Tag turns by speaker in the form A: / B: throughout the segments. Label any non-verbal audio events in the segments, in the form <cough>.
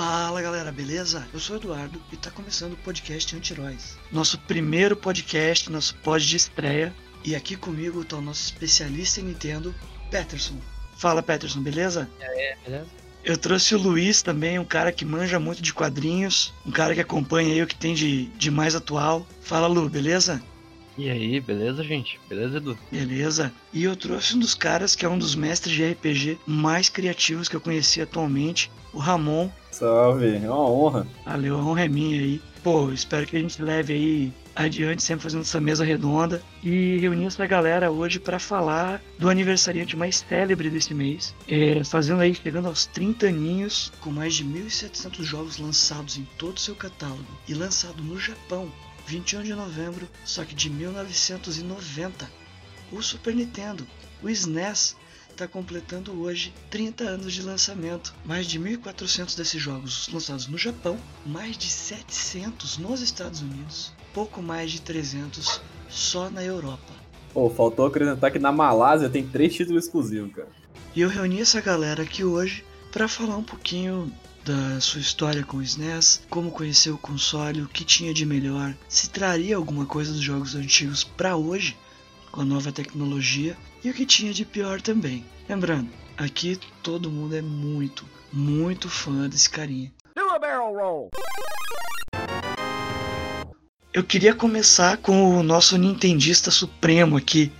A: Fala galera, beleza? Eu sou o Eduardo e tá começando o podcast Anti-Heróis. Nosso primeiro podcast, nosso pod de estreia. E aqui comigo tá o nosso especialista em Nintendo, Peterson. Fala Peterson, beleza?
B: Aí, beleza?
A: Eu trouxe o Luiz também, um cara que manja muito de quadrinhos, um cara que acompanha aí o que tem de, de mais atual. Fala Lu, beleza?
B: E aí, beleza, gente? Beleza, Edu?
A: Beleza. E eu trouxe um dos caras que é um dos mestres de RPG mais criativos que eu conheci atualmente, o Ramon.
C: Salve, é uma honra.
A: Valeu, a honra é minha aí. Pô, espero que a gente leve aí adiante, sempre fazendo essa mesa redonda e reunir essa galera hoje para falar do aniversariante mais célebre desse mês, é, fazendo aí, chegando aos 30 aninhos, com mais de 1.700 jogos lançados em todo o seu catálogo e lançado no Japão 21 de novembro, só que de 1990. O Super Nintendo, o SNES, está completando hoje 30 anos de lançamento. Mais de 1.400 desses jogos lançados no Japão, mais de 700 nos Estados Unidos, pouco mais de 300 só na Europa.
C: Pô, faltou acrescentar que na Malásia tem três títulos exclusivos, cara.
A: E eu reuni essa galera aqui hoje para falar um pouquinho da sua história com o SNES, como conheceu o console, o que tinha de melhor, se traria alguma coisa dos jogos antigos para hoje com a nova tecnologia e o que tinha de pior também. Lembrando, aqui todo mundo é muito, muito fã desse carinha. Do a barrel roll. Eu queria começar com o nosso nintendista supremo aqui,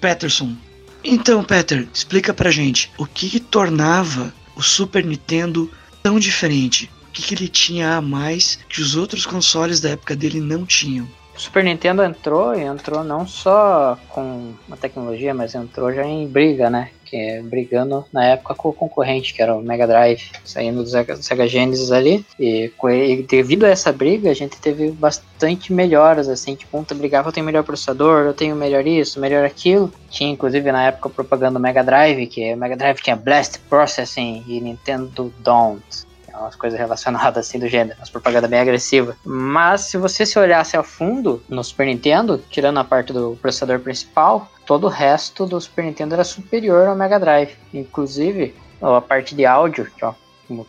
A: Peterson. Então, Peter, explica pra gente o que, que tornava o Super Nintendo tão diferente? O que, que ele tinha a mais que os outros consoles da época dele não tinham?
D: O Super Nintendo entrou e entrou não só com a tecnologia, mas entrou já em briga, né? Que é brigando na época com o concorrente, que era o Mega Drive, saindo do Sega, Genesis ali. E, e, devido a essa briga, a gente teve bastante melhoras, assim, tipo, um brigava, eu tenho melhor processador, eu tenho melhor isso, melhor aquilo. Tinha, inclusive, na época, propaganda Mega Drive, que o Mega Drive tinha Blast Processing e Nintendo Don't umas coisas relacionadas assim do gênero, umas propaganda bem agressiva. Mas se você se olhasse a fundo no Super Nintendo, tirando a parte do processador principal, todo o resto do Super Nintendo era superior ao Mega Drive. Inclusive, a parte de áudio, que ó,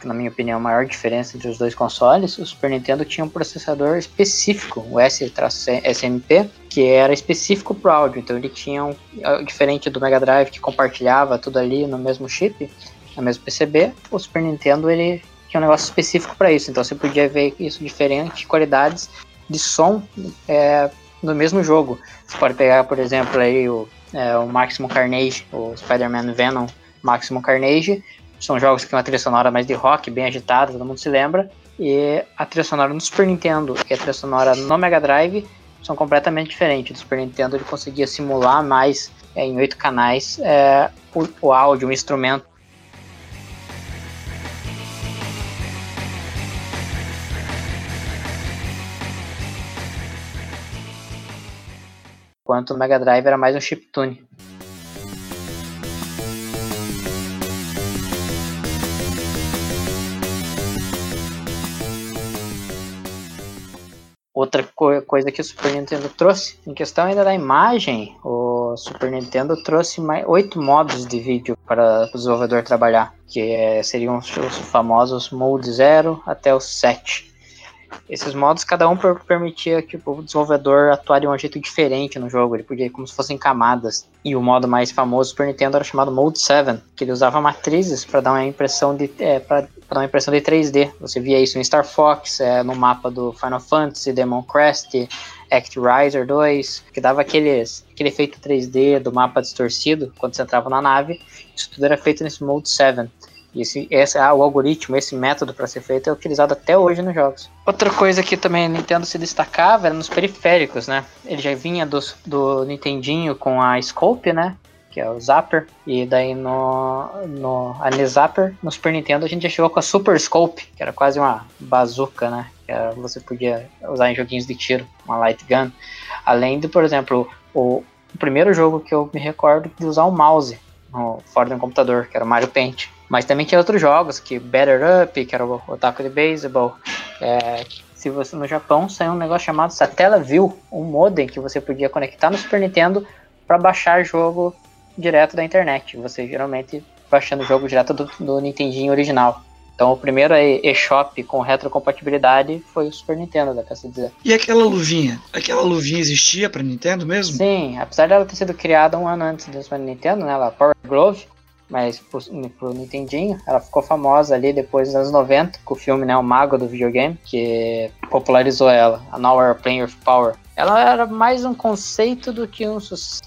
D: na minha opinião, a maior diferença entre os dois consoles, o Super Nintendo tinha um processador específico, o S-SMP, que era específico para áudio. Então ele tinha um, diferente do Mega Drive que compartilhava tudo ali no mesmo chip, no mesmo PCB, o Super Nintendo ele tinha um negócio específico para isso. Então você podia ver isso diferentes qualidades de som é, no mesmo jogo. Você pode pegar, por exemplo, aí o, é, o Maximum Carnage, o Spider-Man Venom Maximum Carnage. São jogos que tem uma trilha sonora mais de rock, bem agitada, todo mundo se lembra. E a trilha sonora no Super Nintendo e a trilha sonora no Mega Drive são completamente diferentes. Do Super Nintendo ele conseguia simular mais é, em oito canais é, o, o áudio, o instrumento enquanto o Mega Drive era mais um chiptune. Outra co coisa que o Super Nintendo trouxe, em questão ainda da imagem, o Super Nintendo trouxe mais oito modos de vídeo para o desenvolvedor trabalhar, que é, seriam os famosos Mode 0 até o 7. Esses modos, cada um permitia que o desenvolvedor atuasse de um jeito diferente no jogo. Ele podia como se fossem camadas. E o modo mais famoso do Nintendo era chamado Mode 7, que ele usava matrizes para dar uma impressão de é, para dar uma impressão de 3D. Você via isso em Star Fox, é, no mapa do Final Fantasy, Demon Crest, Act Riser 2, que dava aqueles, aquele efeito 3D do mapa distorcido quando você entrava na nave. Isso tudo era feito nesse Mode 7. Esse, esse, ah, o algoritmo, esse método para ser feito é utilizado até hoje nos jogos. Outra coisa que também a Nintendo se destacava era nos periféricos, né? Ele já vinha do, do Nintendinho com a Scope, né? Que é o Zapper. E daí no, no a Zapper, no Super Nintendo, a gente já chegou com a Super Scope, que era quase uma bazuca, né? Que era, você podia usar em joguinhos de tiro, uma light gun. Além de, por exemplo, o, o primeiro jogo que eu me recordo de usar o mouse no, fora do computador, que era Mario Paint. Mas também tinha outros jogos, que Better Up, que era o Otaku de Baseball. É, se você no Japão saiu um negócio chamado Satellaview, um modem que você podia conectar no Super Nintendo para baixar jogo direto da internet. Você geralmente baixando o jogo direto do, do Nintendinho original. Então o primeiro eShop com retrocompatibilidade foi o Super Nintendo, dá pra se dizer.
A: E aquela luvinha? Aquela luvinha existia pra Nintendo mesmo?
D: Sim, apesar dela ter sido criada um ano antes do Super Nintendo, né? Ela Power Glove, mas pro, pro Nintendinho, ela ficou famosa ali depois dos anos 90, com o filme, né, O Mago do videogame, que popularizou ela, a Now Playing with Power. Ela era mais um conceito do que um,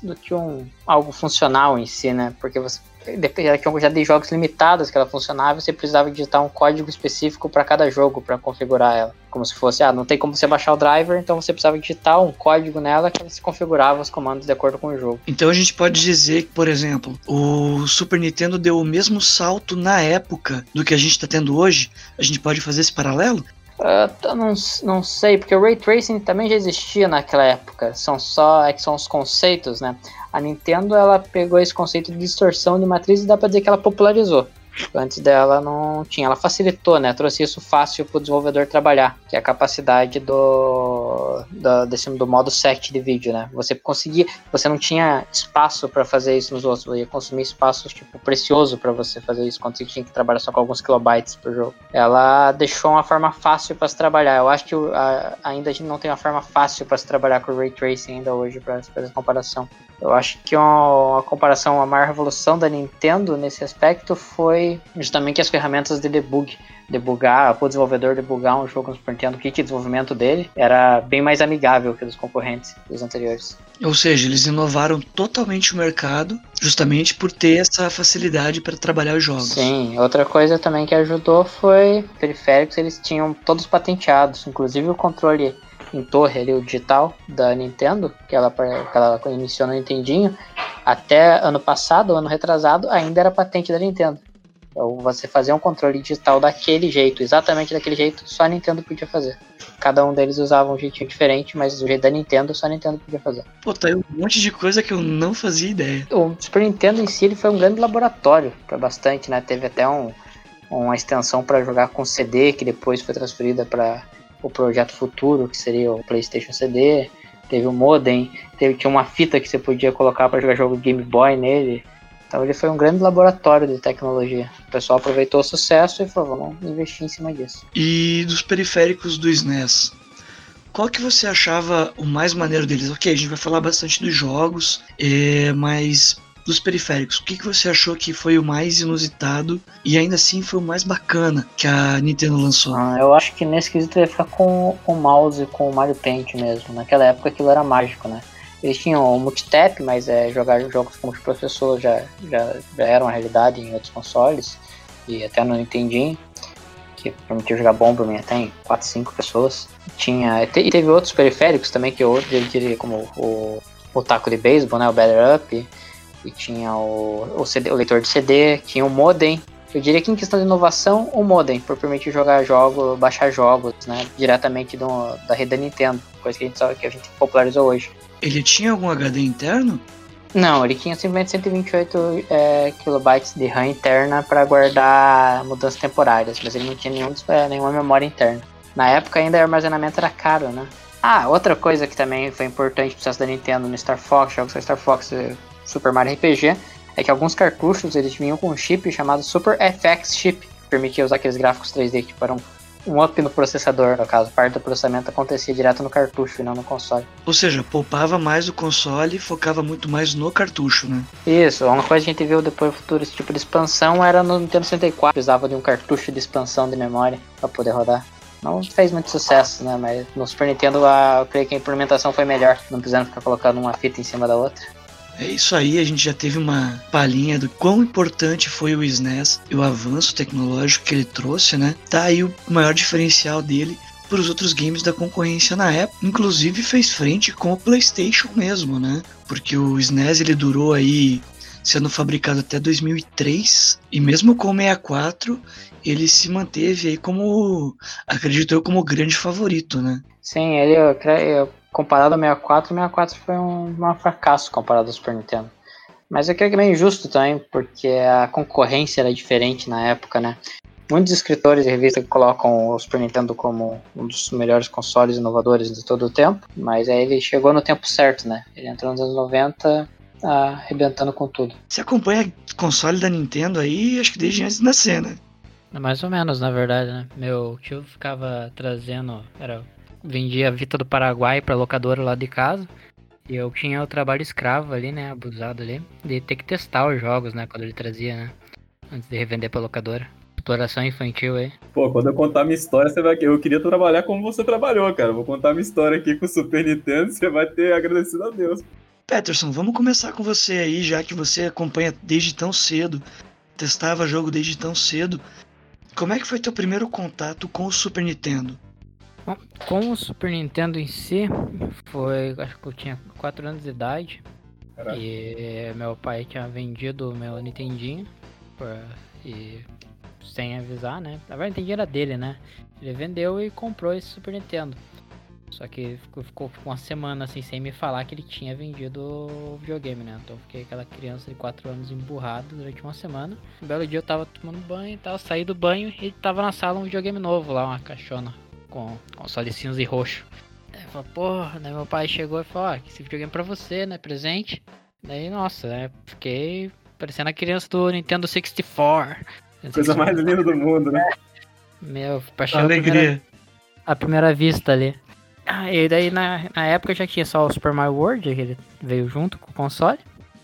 D: do que um algo funcional em si, né? Porque você que já dei jogos limitados que ela funcionava, você precisava digitar um código específico para cada jogo para configurar ela. Como se fosse, ah, não tem como você baixar o driver, então você precisava digitar um código nela que você configurava os comandos de acordo com o jogo.
A: Então a gente pode dizer que, por exemplo, o Super Nintendo deu o mesmo salto na época do que a gente está tendo hoje. A gente pode fazer esse paralelo?
D: Uh, não, não sei, porque o Ray Tracing também já existia naquela época. São só é que são os conceitos, né? A Nintendo ela pegou esse conceito de distorção de matriz e dá para dizer que ela popularizou. Antes dela não tinha, ela facilitou, né? Trouxe isso fácil para o desenvolvedor trabalhar, que é a capacidade do, do, desse, do modo set de vídeo, né? Você conseguia, você não tinha espaço para fazer isso nos outros, você ia consumir espaço tipo precioso para você fazer isso quando você tinha que trabalhar só com alguns kilobytes por jogo. Ela deixou uma forma fácil para se trabalhar. Eu acho que a, ainda a gente não tem uma forma fácil para se trabalhar com ray tracing ainda hoje para fazer comparação. Eu acho que uma, uma comparação, a maior revolução da Nintendo nesse aspecto foi justamente as ferramentas de debug. Debugar, o desenvolvedor debugar um jogo no Super Nintendo, o kit de desenvolvimento dele era bem mais amigável que dos concorrentes dos anteriores.
A: Ou seja, eles inovaram totalmente o mercado justamente por ter essa facilidade para trabalhar os jogos.
D: Sim, outra coisa também que ajudou foi periféricos, eles tinham todos patenteados, inclusive o controle em torre ali, o digital da Nintendo, que ela, que ela iniciou no Nintendinho, até ano passado, ano retrasado, ainda era patente da Nintendo. Então você fazer um controle digital daquele jeito, exatamente daquele jeito, só a Nintendo podia fazer. Cada um deles usava um jeitinho diferente, mas do jeito da Nintendo, só a Nintendo podia fazer.
A: Pô, tá aí um monte de coisa que eu não fazia ideia.
D: O Super Nintendo em si ele foi um grande laboratório para bastante, né? Teve até um, uma extensão para jogar com CD, que depois foi transferida para o projeto futuro, que seria o PlayStation CD. Teve o modem, teve, tinha uma fita que você podia colocar para jogar jogo Game Boy nele. Então ele foi um grande laboratório de tecnologia. O pessoal aproveitou o sucesso e falou, vamos investir em cima disso.
A: E dos periféricos do SNES, qual que você achava o mais maneiro deles? Ok, a gente vai falar bastante dos jogos, é, mas dos periféricos, o que, que você achou que foi o mais inusitado e ainda assim foi o mais bacana que a Nintendo lançou?
D: Ah, eu acho que nesse quesito ia ficar com o mouse com o Mario Paint mesmo. Naquela época aquilo era mágico, né? Eles tinham o multitap, mas é, jogar jogos como os professores já, já, já eram uma realidade em outros consoles e até no Nintendinho que permitiu jogar Bomberman até em 4, 5 pessoas. Tinha, e teve outros periféricos também que eu diria como o, o taco de beisebol, né, o Better Up, e tinha o, o, CD, o leitor de CD, tinha o modem. Eu diria que em questão de inovação, o modem, por permitir jogar jogos, baixar jogos, né, diretamente do, da rede da Nintendo, coisa que a gente sabe que a gente popularizou hoje.
A: Ele tinha algum HD interno?
D: Não, ele tinha simplesmente 128 é, kilobytes de RAM interna para guardar mudanças temporárias, mas ele não tinha nenhum, é, nenhuma memória interna. Na época ainda o armazenamento era caro, né? Ah, outra coisa que também foi importante pro processo da Nintendo no Star Fox, jogos da Star Fox Super Mario RPG, é que alguns cartuchos eles vinham com um chip chamado Super FX Chip, que permitia usar aqueles gráficos 3D que eram um up no processador, no caso, parte do processamento acontecia direto no cartucho e não no console.
A: Ou seja, poupava mais o console e focava muito mais no cartucho, né?
D: Isso, uma coisa que a gente viu depois no futuro, esse tipo de expansão era no Nintendo 64, precisava de um cartucho de expansão de memória para poder rodar. Não fez muito sucesso, né? Mas no Super Nintendo eu creio que a implementação foi melhor, não precisando ficar colocando uma fita em cima da outra.
A: É isso aí, a gente já teve uma palhinha do quão importante foi o SNES e o avanço tecnológico que ele trouxe, né? Tá aí o maior diferencial dele para os outros games da concorrência na época. Inclusive fez frente com o PlayStation mesmo, né? Porque o SNES ele durou aí sendo fabricado até 2003 e mesmo com o 64 ele se manteve aí como acredito eu como grande favorito, né?
D: Sim, ele eu, eu comparado ao 64, o 64 foi um, um fracasso comparado ao Super Nintendo. Mas eu creio que é meio injusto também, porque a concorrência era diferente na época, né? Muitos escritores e revistas colocam o Super Nintendo como um dos melhores consoles inovadores de todo o tempo, mas aí ele chegou no tempo certo, né? Ele entrou nos anos 90 arrebentando com tudo.
A: Você acompanha console da Nintendo aí, acho que desde antes de nascer, né?
D: Mais ou menos, na verdade, né? Meu tio ficava trazendo, era vendia a Vita do Paraguai pra locadora lá de casa. E eu tinha o trabalho escravo ali, né? Abusado ali. De ter que testar os jogos, né? Quando ele trazia, né? Antes de revender pra locadora. Exploração infantil aí.
C: Pô, quando eu contar minha história, você vai. Eu queria trabalhar como você trabalhou, cara. Vou contar minha história aqui com o Super Nintendo, <laughs> você vai ter agradecido a Deus.
A: Peterson, vamos começar com você aí, já que você acompanha desde tão cedo, testava jogo desde tão cedo. Como é que foi teu primeiro contato com o Super Nintendo?
D: Bom, com o Super Nintendo em si, foi. Acho que eu tinha 4 anos de idade.
C: Caraca.
D: E meu pai tinha vendido o meu Nintendinho. pra- e sem avisar, né? Na verdade, o Nintendinho era dele, né? Ele vendeu e comprou esse Super Nintendo. Só que ficou, ficou uma semana assim sem me falar que ele tinha vendido o videogame, né? Então eu fiquei aquela criança de 4 anos emburrado durante uma semana. Um belo dia eu tava tomando banho e tal, saí do banho e tava na sala um videogame novo lá, uma caixona com console cinza e roxo. Aí eu falei, porra, daí meu pai chegou e falou, ó, esse videogame é pra você, né? Presente. Daí, nossa, né? Fiquei parecendo a criança do Nintendo 64.
C: Coisa mais linda do mundo, né? <laughs>
D: Meu, paixão primeira,
A: Alegria.
D: à primeira vista ali. Ah, e daí na, na época já tinha só o Super Mario World, que ele veio junto com o console.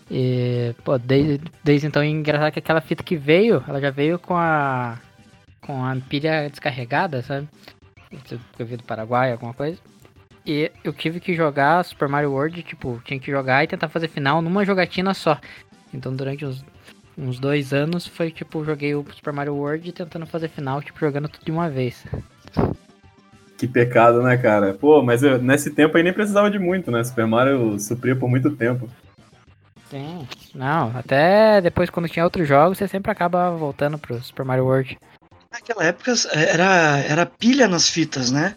D: E, pô, desde, desde então, engraçado que aquela fita que veio, ela já veio com a. com a pilha descarregada, sabe? Que eu vi do Paraguai, alguma coisa. E eu tive que jogar Super Mario World, tipo, tinha que jogar e tentar fazer final numa jogatina só. Então durante uns, uns dois anos foi tipo, joguei o Super Mario World tentando fazer final, tipo, jogando tudo de uma vez.
C: Que pecado, né, cara? Pô, mas eu- nesse tempo aí nem precisava de muito, né? Super Mario supria por muito tempo.
D: Sim. Não, até depois quando tinha outros jogos, você sempre acaba voltando pro Super Mario World.
A: Naquela época era, era pilha nas fitas, né?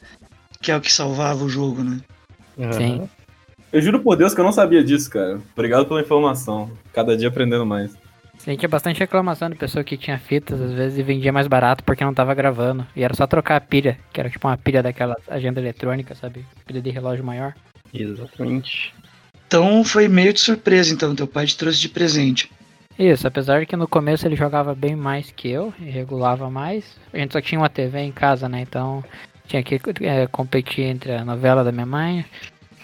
A: Que é o que salvava o jogo, né?
D: Sim.
C: Eu juro por Deus que eu não sabia disso, cara. Obrigado pela informação. Cada dia aprendendo mais.
D: Sim, tinha bastante reclamação de pessoa que tinha fitas, às vezes, e vendia mais barato porque não tava gravando. E era só trocar a pilha, que era tipo uma pilha daquela agenda eletrônica, sabe? Pilha de relógio maior.
B: Exatamente.
A: Então foi meio de surpresa, então, teu pai te trouxe de presente.
D: Isso, apesar de que no começo ele jogava bem mais que eu, e regulava mais. A gente só tinha uma TV em casa, né? Então tinha que é, competir entre a novela da minha mãe,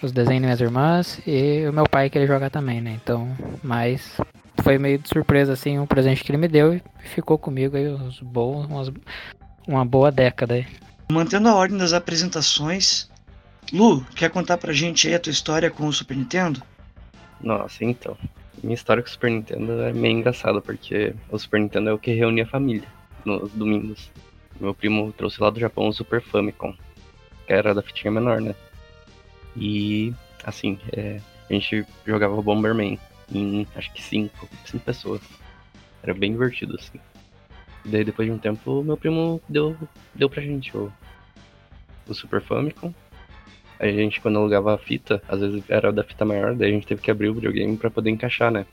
D: os desenhos das minhas irmãs e o meu pai queria jogar também, né? Então, mas foi meio de surpresa assim um presente que ele me deu e ficou comigo aí uns bons, umas- uma boa década aí.
A: Mantendo a ordem das apresentações, Lu, quer contar pra gente aí a tua história com o Super Nintendo?
B: Nossa, então. Minha história com o Super Nintendo é meio engraçada, porque o Super Nintendo é o que reunia a família nos domingos. Meu primo trouxe lá do Japão o Super Famicom, que era da fitinha menor, né? E, assim, é, a gente jogava Bomberman em, acho que cinco, cinco pessoas. Era bem divertido, assim. E daí, depois de um tempo, meu primo deu, deu pra gente o, o Super Famicom. A gente, quando alugava a fita, às vezes era da fita maior, daí a gente teve que abrir o videogame pra poder encaixar, né?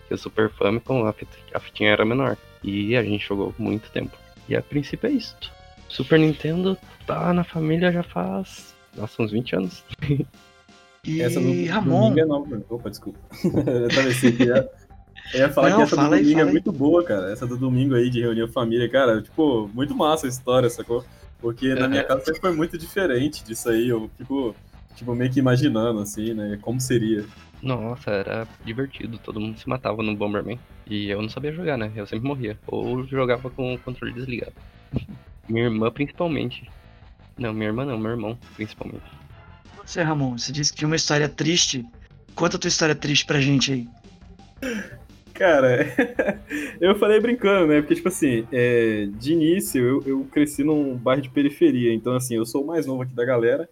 B: Porque o Super Famicom, a, fita, a fitinha era menor. E a gente jogou muito tempo. E a princípio é isso. Super Nintendo tá na família já faz. Nossa, uns 20 anos.
A: E
C: Essa do
A: Ramon,
C: domingo é nova. Opa, desculpa. <laughs> eu tava assim, que ia, eu ia falar
A: Não,
C: que essa
A: fala
C: do
A: aí,
C: domingo é
A: aí.
C: muito boa, cara. Essa do domingo aí de reunir a família, cara, tipo, muito massa a história, sacou? Porque na minha casa sempre foi muito diferente disso aí. Eu fico, tipo, meio que imaginando, assim, né? Como seria.
B: Nossa, era divertido. Todo mundo se matava no Bomberman. E eu não sabia jogar, né? Eu sempre morria. Ou jogava com o controle desligado. <laughs> Minha irmã, principalmente. Não, minha irmã não, meu irmão, principalmente.
A: você, Ramon, você disse que tinha uma história triste. Conta a tua história triste pra gente aí.
C: Cara, <laughs> eu falei brincando, né? Porque, tipo assim, é, de início eu, eu cresci num bairro de periferia, então, assim, eu sou o mais novo aqui da galera.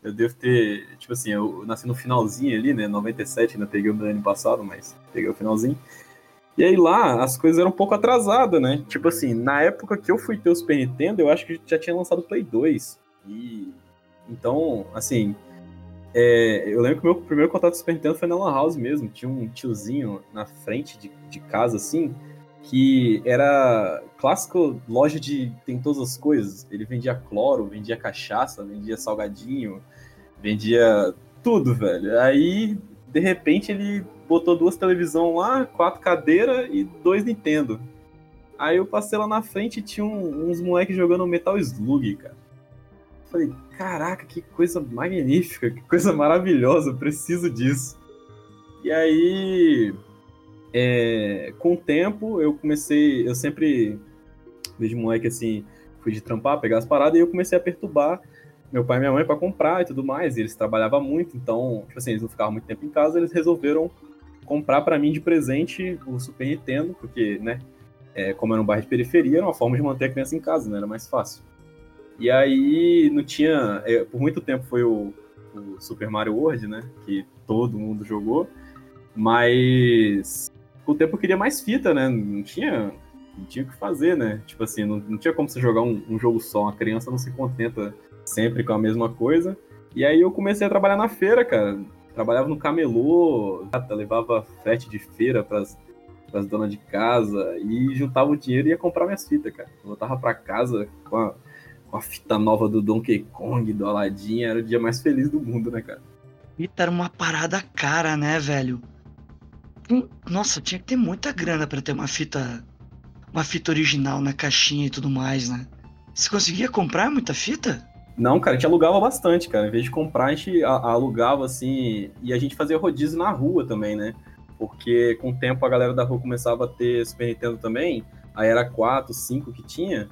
C: Eu devo ter, tipo assim, eu nasci no finalzinho ali, né? 97, ainda peguei o meu ano passado, mas peguei o finalzinho. E aí lá as coisas eram um pouco atrasadas, né? Tipo assim, na época que eu fui ter o Super Nintendo, eu acho que já tinha lançado o Play 2. E então, assim, é, eu lembro que o meu primeiro contato com Super Nintendo foi na Lan House mesmo. Tinha um tiozinho na frente de, de casa, assim, que era clássico loja de tem todas as coisas. Ele vendia cloro, vendia cachaça, vendia salgadinho, vendia tudo, velho. Aí, de repente, ele botou duas televisão lá, quatro cadeiras e dois Nintendo. Aí eu passei lá na frente e tinha um, uns moleques jogando Metal Slug, cara. Falei, caraca, que coisa magnífica, que coisa maravilhosa, preciso disso. E aí, é, com o tempo, eu comecei, eu sempre, desde moleque assim, fui de trampar, pegar as paradas, e eu comecei a perturbar meu pai e minha mãe para comprar e tudo mais. E eles trabalhavam muito, então, tipo assim, eles não ficavam muito tempo em casa, eles resolveram comprar para mim de presente o Super Nintendo, porque, né, é, como era um bairro de periferia, era uma forma de manter a criança em casa, né, era mais fácil. E aí não tinha, é, por muito tempo foi o, o Super Mario World, né, que todo mundo jogou, mas com o tempo eu queria mais fita, né, não tinha não tinha o que fazer, né? Tipo assim, não, não tinha como você jogar um, um, jogo só. Uma criança não se contenta sempre com a mesma coisa. E aí eu comecei a trabalhar na feira, cara. Trabalhava no camelô, levava frete de feira pras, pras donas de casa e juntava o dinheiro e ia comprar minhas fitas, cara. Voltava pra casa com a, com a fita nova do Donkey Kong, do Aladdin, era o dia mais feliz do mundo, né, cara?
A: Fita era uma parada cara, né, velho? Hum, nossa, tinha que ter muita grana para ter uma fita uma fita original na caixinha e tudo mais, né? Você conseguia comprar muita fita?
C: Não, cara, a gente alugava bastante, cara. Em vez de comprar, a gente alugava assim. E a gente fazia rodízio na rua também, né? Porque com o tempo a galera da rua começava a ter Super Nintendo também. Aí era quatro, cinco que tinha.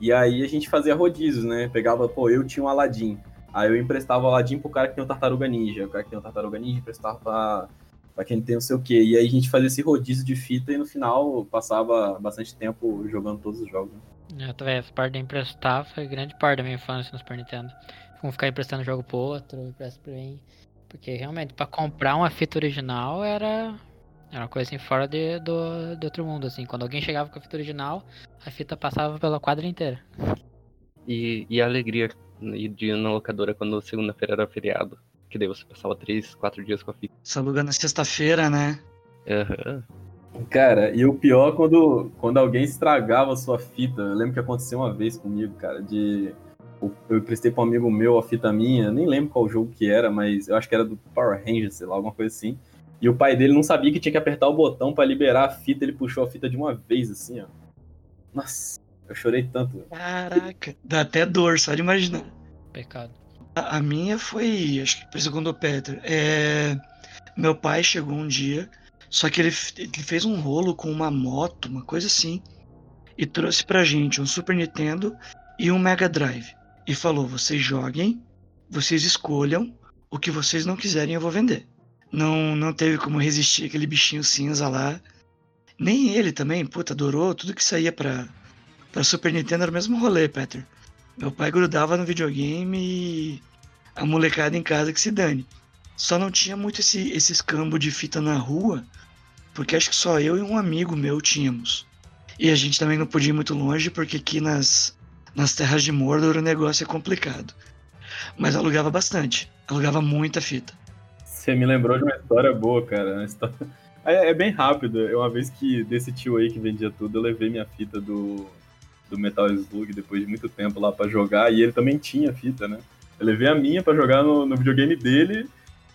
C: E aí a gente fazia rodízios, né? Pegava, pô, eu tinha um Aladdin. Aí eu emprestava o Aladdin pro cara que tem o Tartaruga Ninja. O cara que tem o Tartaruga Ninja emprestava pra, pra quem tem não sei o quê. E aí a gente fazia esse rodízio de fita e no final passava bastante tempo jogando todos os jogos. Né?
D: É, também, essa parte de emprestar foi grande parte da minha infância no Super Nintendo. Como ficar emprestando jogo pro outro, empresta pra mim. Porque realmente, pra comprar uma fita original era. Era uma coisa assim fora de, do, de outro mundo, assim. Quando alguém chegava com a fita original, a fita passava pela quadra inteira.
B: E, e a alegria de ir na locadora quando segunda-feira era feriado. Que daí você passava três, quatro dias com a fita.
A: Só alugando na sexta-feira, né?
B: Aham. Uhum.
C: Cara, e o pior quando, quando alguém estragava a sua fita. Eu lembro que aconteceu uma vez comigo, cara, de. Eu prestei pra um amigo meu a fita minha, nem lembro qual jogo que era, mas eu acho que era do Power Rangers, sei lá, alguma coisa assim. E o pai dele não sabia que tinha que apertar o botão para liberar a fita, ele puxou a fita de uma vez, assim, ó. Nossa, eu chorei tanto.
A: Caraca, dá até dor só de imaginar.
D: Pecado.
A: A, a minha foi, acho que segundo o Peter, é... meu pai chegou um dia só que ele, ele fez um rolo com uma moto, uma coisa assim, e trouxe pra gente um Super Nintendo e um Mega Drive. E falou: vocês joguem, vocês escolham, o que vocês não quiserem eu vou vender. Não, não teve como resistir aquele bichinho cinza lá. Nem ele também, puta, adorou tudo que saía pra, pra Super Nintendo era o mesmo rolê, Peter. Meu pai grudava no videogame e a molecada em casa que se dane. Só não tinha muito esse, esse escambo de fita na rua, porque acho que só eu e um amigo meu tínhamos. E a gente também não podia ir muito longe, porque aqui nas, nas terras de Mordor o negócio é complicado. Mas alugava bastante, alugava muita fita.
C: Você me lembrou de uma história boa, cara. História... <laughs> É, é, bem rápido. Eu, uma vez que desse tio aí que vendia tudo, eu levei minha fita do, do Metal Slug depois de muito tempo lá para jogar, e ele também tinha fita, né? Eu levei a minha para jogar no, no videogame dele,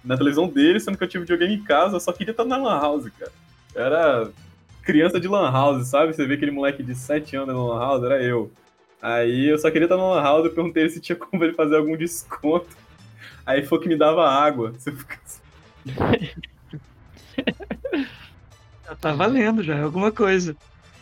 C: na televisão dele, sendo que eu tinha videogame em casa, eu só queria estar na Lan House, cara. Era criança de Lan House, sabe? Você vê aquele moleque de 7 anos na Lan House, era eu. Aí eu só queria estar na Lan House, eu perguntei se tinha <laughs> como ele fazer algum desconto. Aí foi que me dava água. Você fica.
A: Já <laughs> tá valendo, já é alguma coisa.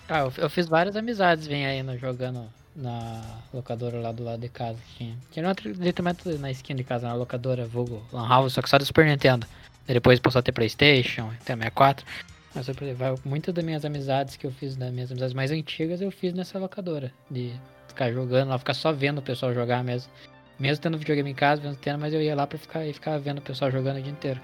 D: Ah, eu, eu fiz várias amizades, vem aí no, jogando na locadora lá do lado de casa que tinha. Tinha outro literalmente na esquina de casa, na locadora, vulgo Lan House, só que só do Super Nintendo. depois passou a ter Playstation, até 64. Mas eu, muitas das minhas amizades que eu fiz, das minhas amizades mais antigas, eu fiz nessa locadora. De ficar jogando lá, ficar só vendo o pessoal jogar mesmo. Mesmo tendo videogame em casa, mesmo tendo, mas eu ia lá pra ficar, e ficar vendo o pessoal jogando o dia inteiro.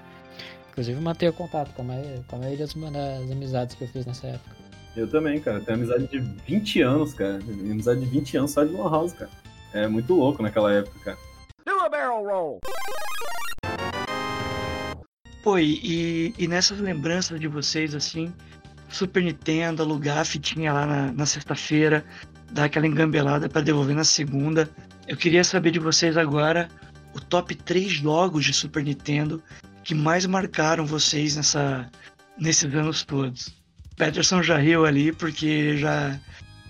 D: Inclusive mantenho contato com a maioria, com a maioria das, das amizades que eu fiz nessa época.
C: Eu também, cara. Tenho amizade de 20 anos, cara. Amizade de 20 anos só de Lan House, cara. É muito louco naquela época, cara. Do a barrel roll!
A: Pô, e, e nessas lembranças de vocês, assim, Super Nintendo, alugar a fitinha lá na, na sexta-feira, dar aquela engambelada para devolver na segunda. Eu queria saber de vocês agora o top 3 jogos de Super Nintendo que mais marcaram vocês nessa, nesses anos todos. Peterson já riu ali porque já,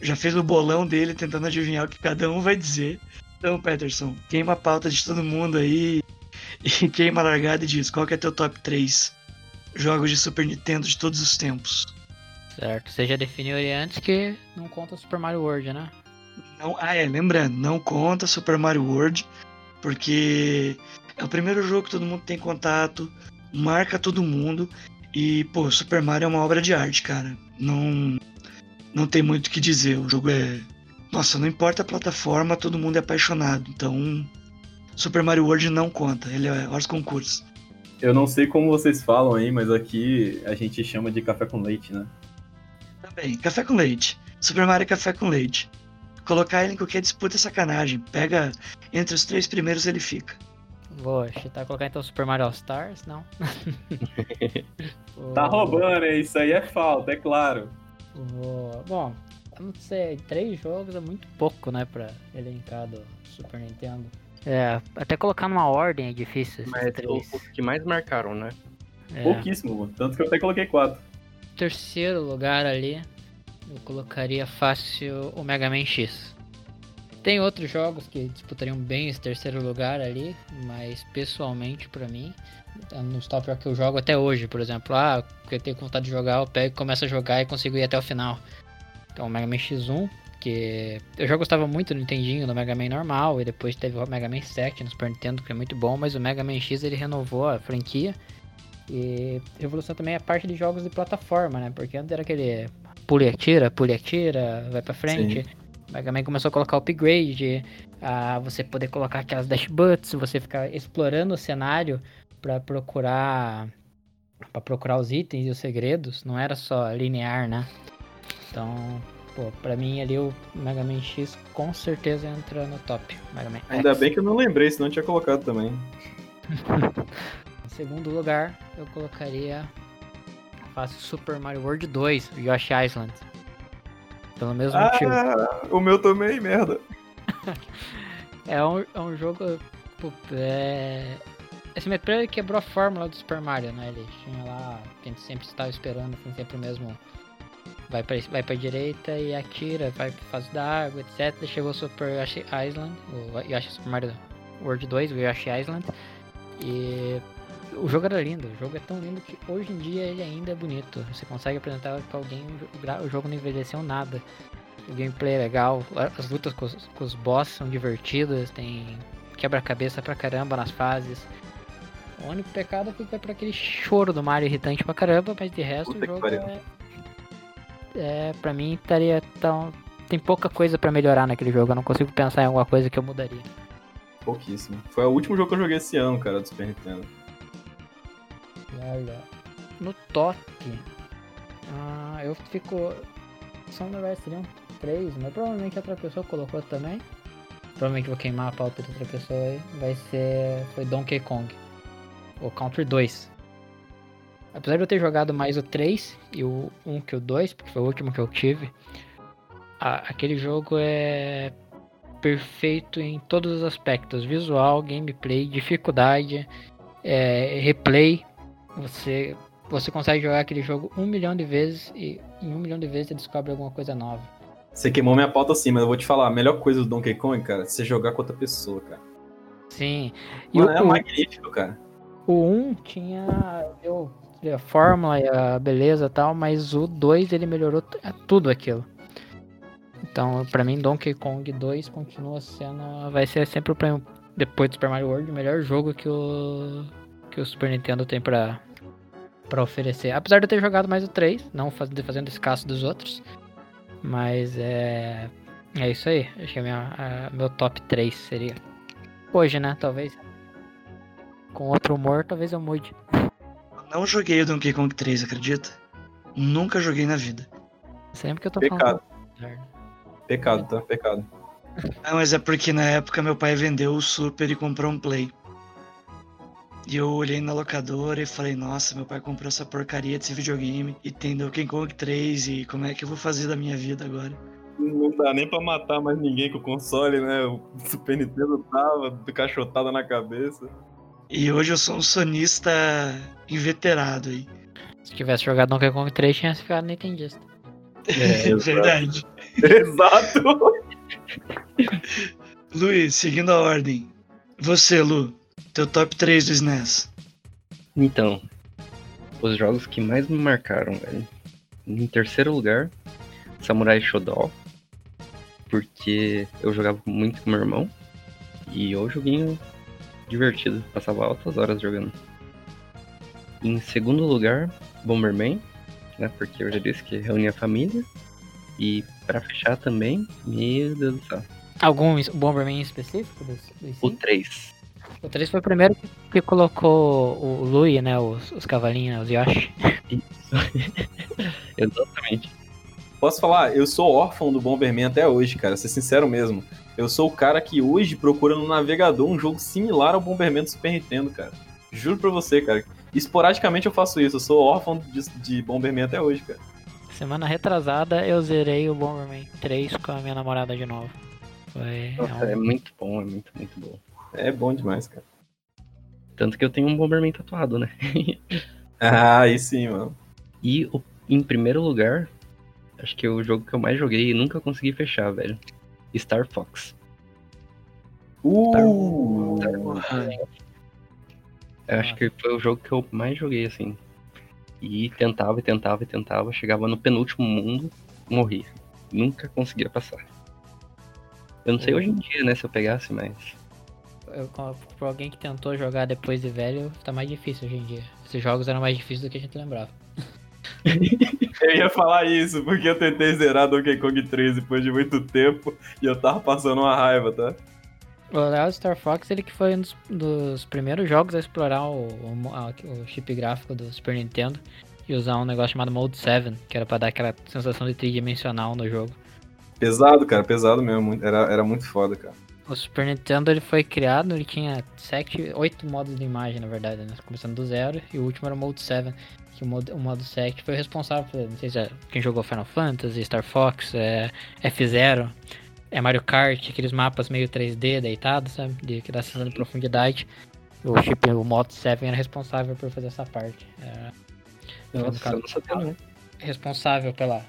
A: já fez o bolão dele tentando adivinhar o que cada um vai dizer. Então, Peterson, queima a pauta de todo mundo aí e <laughs> queima a largada e diz qual que é teu top 3 jogos de Super Nintendo de todos os tempos.
D: Certo. Você já definiu ele antes que não conta Super Mario World, né?
A: Não, ah, é, lembrando, não conta Super Mario World, porque é o primeiro jogo que todo mundo tem contato, marca todo mundo. E, pô, Super Mario é uma obra de arte, cara. Não, não tem muito o que dizer. O jogo é. Nossa, não importa a plataforma, todo mundo é apaixonado. Então, Super Mario World não conta, ele é hors concurso.
C: Eu não sei como vocês falam aí, mas aqui a gente chama de café com leite, né?
A: Também, café com leite. Super Mario é café com leite. Colocar ele em qualquer disputa é sacanagem. Pega entre os três primeiros ele fica.
D: Vou chutar colocar então Super Mario All Stars? Não. <laughs>
C: Tá roubando, hein? Isso aí é falta, é claro.
D: Vou... Bom, não sei, três jogos é muito pouco, né, pra elencar do Super Nintendo. É, até colocar numa ordem é difícil. esses
B: Mas
D: três.
B: os que mais marcaram, né?
D: É.
C: Pouquíssimo, tanto que eu até coloquei quatro.
D: terceiro lugar ali, eu colocaria fácil o Mega Man X. Tem outros jogos que disputariam bem esse terceiro lugar ali, mas pessoalmente pra mim, é nos top que eu jogo até hoje, por exemplo, ah, eu tenho vontade de jogar, eu pego e começo a jogar e consigo ir até o final. Então o Mega Man X1, que eu já gostava muito do Nintendinho, do Mega Man normal, e depois teve o Mega Man 7 no Super Nintendo, que é muito bom, mas o Mega Man X ele renovou a franquia. E revolução também é a parte de jogos de plataforma, né? Porque antes era aquele pule e atira, pule atira, vai pra frente. O Mega Man começou a colocar upgrade, a você poder colocar aquelas dash butts, você ficar explorando o cenário pra procurar para procurar os itens e os segredos, não era só linear, né? Então, pô, pra mim ali o Mega Man X com certeza entra no top. Mega Man
C: Ainda
D: X.
C: bem que eu não lembrei, senão eu tinha colocado também. <laughs>
D: Em segundo lugar, eu colocaria fácil Super Mario World 2, Yoshi Island. Pelo mesmo motivo.
C: Ah, o meu também, merda. <laughs>
D: É um, é um jogo. É... Esse Metroid ele quebrou a fórmula do Super Mario, né? Ele tinha lá. Que a gente sempre estava esperando, assim, sempre o mesmo. Vai pra, vai pra direita e atira, vai pra fase da água, etc. Chegou o Super Yoshi Island, o Yoshi Super Mario World 2, o Yoshi Island. E o jogo era lindo, o jogo é tão lindo que hoje em dia ele ainda é bonito. Você consegue apresentar pra alguém, o jogo não envelheceu nada. O gameplay é legal, as lutas com os, com os boss são divertidas, tem quebra-cabeça pra caramba nas fases. O único pecado fica pra aquele choro do Mario irritante pra caramba, mas de resto
C: Puta
D: o jogo é, é. Pra mim estaria tão. Tem pouca coisa pra melhorar naquele jogo, eu não consigo pensar em alguma coisa que eu mudaria.
C: Pouquíssimo. Foi o último jogo que eu joguei esse ano, cara, do Super Nintendo.
D: Olha, no top, ah, eu fico. São na verdade seriam três, mas provavelmente outra pessoa colocou também. Provavelmente vou queimar a pauta de outra pessoa aí. Vai ser. Foi Donkey Kong. O Country 2. Apesar de eu ter jogado mais o 3 e o 1 que o 2, porque foi o último que eu tive, a- aquele jogo é perfeito em todos os aspectos: visual, gameplay, dificuldade, é, replay. Você, você consegue jogar aquele jogo um milhão de vezes e em um milhão de vezes você descobre alguma coisa nova.
C: Você queimou minha pauta sim, mas eu vou te falar, a melhor coisa do Donkey Kong, cara, é você jogar com outra pessoa, cara.
D: Sim. E
C: Mano,
D: o,
C: é
D: o,
C: magnífico, cara.
D: o 1 tinha eu, a fórmula e a beleza e tal, mas o 2 ele melhorou é tudo aquilo. Então, pra mim, Donkey Kong 2 continua sendo. Vai ser sempre, pra, depois do Super Mario World, o melhor jogo que o, que o Super Nintendo tem pra, pra oferecer. Apesar de eu ter jogado mais o 3, não faz, fazendo escasso dos outros. Mas é. É isso aí. Acho que é minha, a- meu top 3 seria. Hoje, né? Talvez. Com outro humor, talvez eu mude.
A: Não joguei o Donkey Kong 3, acredita? Nunca joguei na vida.
D: Sempre que eu tô
C: Pecado.
D: falando.
C: Pecado, tá? Pecado.
A: Ah, mas é porque na época meu pai vendeu o Super e comprou um Play. E eu olhei na locadora e falei, nossa, meu pai comprou essa porcaria desse videogame e tem Donkey Kong 3 e como é que eu vou fazer da minha vida agora?
C: Não dá nem pra matar mais ninguém com o console, né? O Super Nintendo tava cachotada na cabeça.
A: E hoje eu sou um sonista inveterado aí.
D: Se tivesse jogado Donkey Kong 3, tinha ficado nintendista.
C: É,
A: verdade.
C: Exato! <laughs>
A: Luiz, seguindo a ordem. Você, Lu, teu top 3 do SNES.
B: Então, os jogos que mais me marcaram, velho. Em terceiro lugar, Samurai Shodown. Porque eu jogava muito com meu irmão. E é um joguinho divertido. Passava altas horas jogando. Em segundo lugar, Bomberman. Né, porque eu já disse que reunia a família. E pra fechar também, meu Deus do céu.
D: Algum Bomberman específico? Dos, dos
B: O
D: cinco?
B: 3.
D: O 3 foi o primeiro que, que colocou o Lui, né? Os, os cavalinhos, né, os Yoshi. <laughs>
B: Exatamente.
C: Posso falar? Eu sou órfão do Bomberman até hoje, cara. Ser sincero mesmo. Eu sou o cara que hoje procura no navegador um jogo similar ao Bomberman do Super Nintendo, cara. Juro pra você, cara. Esporadicamente eu faço isso. Eu sou órfão de, de Bomberman até hoje, cara.
D: Semana retrasada eu zerei o Bomberman 3 com a minha namorada de novo. Foi.
B: Nossa,
D: é
B: é
D: um-
B: muito bom, é muito, muito bom.
C: É bom demais, cara.
B: Tanto que eu tenho um Bomberman tatuado, né? <laughs>
C: Ah, aí sim, mano.
B: E o- em primeiro lugar, acho que é o jogo que eu mais joguei e nunca consegui fechar, velho. Star Fox.
C: Uh!
A: Porra.
B: Eu acho que foi o jogo que eu mais joguei, assim. E tentava e tentava e tentava, chegava no penúltimo mundo, morria. Nunca conseguia passar. Eu não sei hoje em dia, né, se eu pegasse, mas.
D: Pra alguém que tentou jogar depois de velho, tá mais difícil hoje em dia. Esses jogos eram mais difíceis do que a gente lembrava. <laughs>
C: Eu ia falar isso, porque eu tentei zerar Donkey Kong 3 depois de muito tempo e eu tava passando uma raiva, tá?
D: O Leal Star Fox, ele que foi um dos, dos primeiros jogos a explorar o, o, o chip gráfico do Super Nintendo e usar um negócio chamado Mode 7, que era pra dar aquela sensação de tridimensional no jogo.
C: Pesado, cara, pesado mesmo. Era, era muito foda, cara.
D: O Super Nintendo ele foi criado, ele tinha sete, oito modos de imagem, na verdade, né? Começando do zero, e o último era o Mode 7, que o modo, o modo 7 foi responsável por, não sei se é quem jogou Final Fantasy, Star Fox, é, F-Zero, é Mario Kart, aqueles mapas meio 3D deitados, sabe? De, que dá sensação de profundidade. O chip, o Modo 7 era responsável por fazer essa parte. Era
B: Nossa, eu não sabia
D: responsável pela,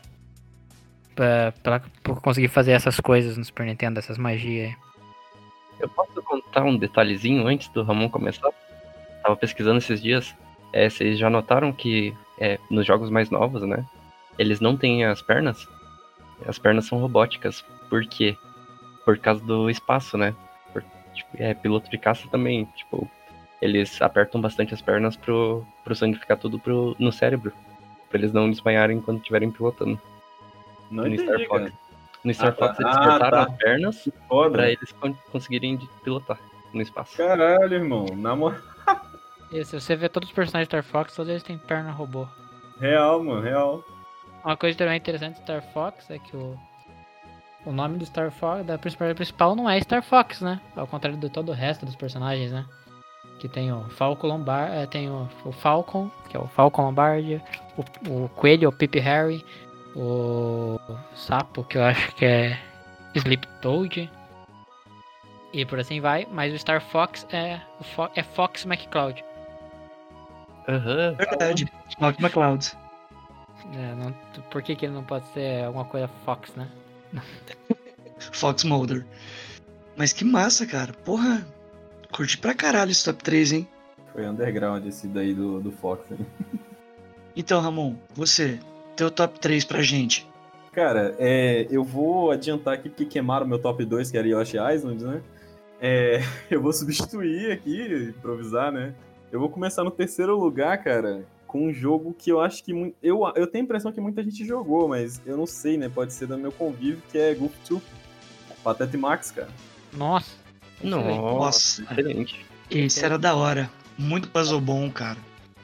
D: pela, pela- por conseguir fazer essas coisas no Super Nintendo, essas magias aí.
B: Eu posso contar um detalhezinho antes do Ramon começar? Tava pesquisando esses dias. É, vocês já notaram que é, nos jogos mais novos, né? Eles não têm as pernas? As pernas são robóticas. Por quê? Por causa do espaço, né? Por- tipo, é, piloto de caça também. Tipo, eles apertam bastante as pernas pro, pro sangue ficar tudo pro, no cérebro. Pra eles não desmaiarem enquanto estiverem pilotando.
C: Não
B: no Star
C: entendi,
B: Fox.
C: cara.
B: No Star
C: Ah, tá.
B: Fox eles
C: Ah,
B: cortaram
C: tá.
B: as pernas
C: Foda.
B: pra eles con- conseguirem pilotar no espaço.
C: Caralho, irmão. Na moral. <laughs>
D: E se você vê todos os personagens de Star Fox, todos eles têm perna robô.
C: Real, mano, real.
D: Uma coisa também interessante de Star Fox é que o, o nome do Star Fox, da personagem principal, não é Star Fox, né? Ao contrário de todo o resto dos personagens, né? Que tem o Falcon Lombard, eh, tem o, o Falcon, que é o Falcon Lombardi, o, o Coelho, o Pip Harry, o Sapo, que eu acho que é Sleep Toad. E por assim vai, mas o Star Fox é, Fo- é Fox McCloud.
B: Aham.
A: Verdade. Knock McCloud.
D: É, não, por que, que ele não pode ser alguma coisa Fox, né?
A: Fox Mulder. Mas que massa, cara. Porra. Curti pra caralho esse top 3, hein?
C: Foi underground esse daí do, do Fox, hein?
A: Então, Ramon, você, teu top 3 pra gente.
C: Cara, é, eu vou adiantar aqui porque queimaram meu top 2, que era Yoshi Island, né? É, <laughs> eu vou substituir aqui, improvisar, né? Eu vou começar no terceiro lugar, cara, com um jogo que eu acho que. Eu, eu tenho a impressão que muita gente jogou, mas eu não sei, né? Pode ser do meu convívio, que é Goof 2. Patete Max, cara.
D: Nossa.
B: Nossa,
A: Nossa.
B: excelente.
A: Esse era da hora. Muito puzzle bom, cara.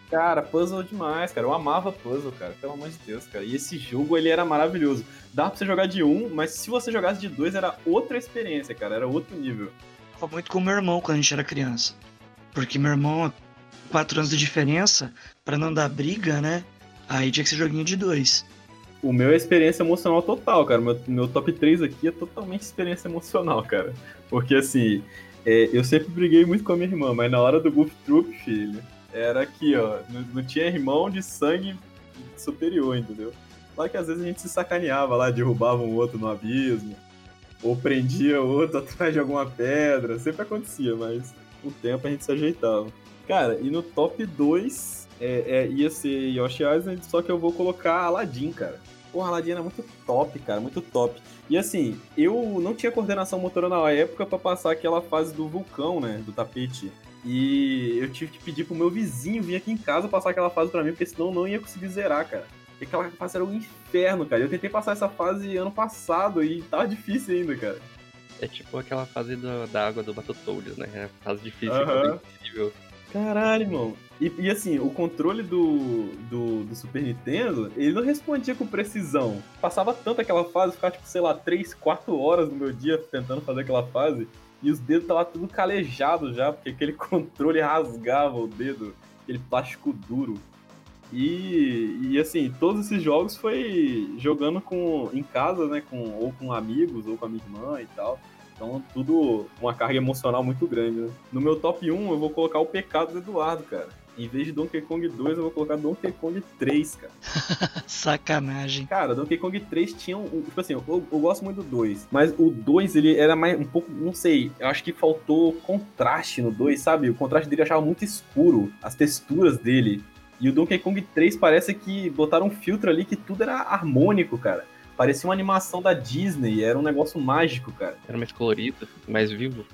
C: Cara, puzzle demais, cara. Eu amava puzzle, cara. Pelo amor de Deus, cara. E esse jogo, ele era maravilhoso. Dava pra você jogar de um, mas se você jogasse de dois, era outra experiência, cara. Era outro nível.
A: Tava muito com meu irmão quando a gente era criança. Porque meu irmão, quatro anos de diferença, pra não dar briga, né? Aí tinha que ser joguinho de dois.
C: O meu é experiência emocional total, cara. Meu, meu top 3 aqui é totalmente experiência emocional, cara. Porque assim, é, eu sempre briguei muito com a minha irmã, mas na hora do Goof Troop, filho, era aqui, ó. Não, não tinha irmão de sangue superior, entendeu? Lá que às vezes a gente se sacaneava lá, derrubava um outro no abismo, ou prendia outro <laughs> atrás de alguma pedra. Sempre acontecia, mas com o tempo a gente se ajeitava. Cara, e no top 2 é, é, ia ser Yoshi Island, só que eu vou colocar Aladdin, cara. Porra, Aladdin era muito top, cara, muito top. E assim, eu não tinha coordenação motora na época para passar aquela fase do vulcão, né, do tapete. E eu tive que pedir pro meu vizinho vir aqui em casa passar aquela fase para mim, porque senão eu não ia conseguir zerar, cara. Porque aquela fase era um inferno, cara. Eu tentei passar essa fase ano passado e tava difícil ainda, cara.
B: É tipo aquela fase do, da água do Battletoads, né? É fase difícil,
C: Aham.
B: impossível.
C: Caralho, mano. E, e assim, o controle do, do, do Super Nintendo, ele não respondia com precisão. Passava tanto aquela fase, ficava tipo, sei lá, 3, 4 horas no meu dia tentando fazer aquela fase. E os dedos estavam tudo calejados já, porque aquele <laughs> controle rasgava o dedo, aquele plástico duro. E, e assim, todos esses jogos foi jogando com em casa, né? Com, ou com amigos, ou com a minha irmã e tal. Então, tudo uma carga emocional muito grande, né? No meu top 1, eu vou colocar o pecado do Eduardo, cara. Em vez de Donkey Kong 2, eu vou colocar Donkey Kong 3, cara. <laughs>
A: Sacanagem.
C: Cara, Donkey Kong 3 tinha um. Tipo assim, eu, eu gosto muito do 2. Mas o 2, ele era mais um pouco. Não sei. Eu acho que faltou contraste no 2, sabe? O contraste dele eu achava muito escuro. As texturas dele. E o Donkey Kong 3 parece que botaram um filtro ali que tudo era harmônico, cara. Parecia uma animação da Disney, era um negócio mágico, cara.
B: Era mais colorido, mais vivo.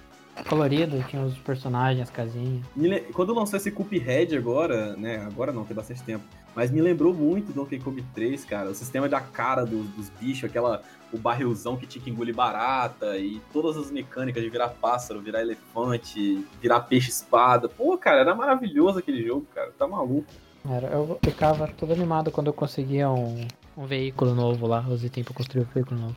D: Colorido, tinha os personagens, as casinhas.
C: Le- Quando lançou esse Cuphead agora, né? Agora não, tem bastante tempo. Mas me lembrou muito Donkey Kong 3, cara. O sistema da cara dos, dos bichos, aquela. O barrilzão que tinha que engolir barata e todas as mecânicas de virar pássaro, virar elefante, virar peixe-espada. Pô, cara, era maravilhoso aquele jogo, cara. Tá maluco.
D: Era, eu ficava todo animado quando eu conseguia um, um veículo novo lá, os itens pra construir o veículo novo.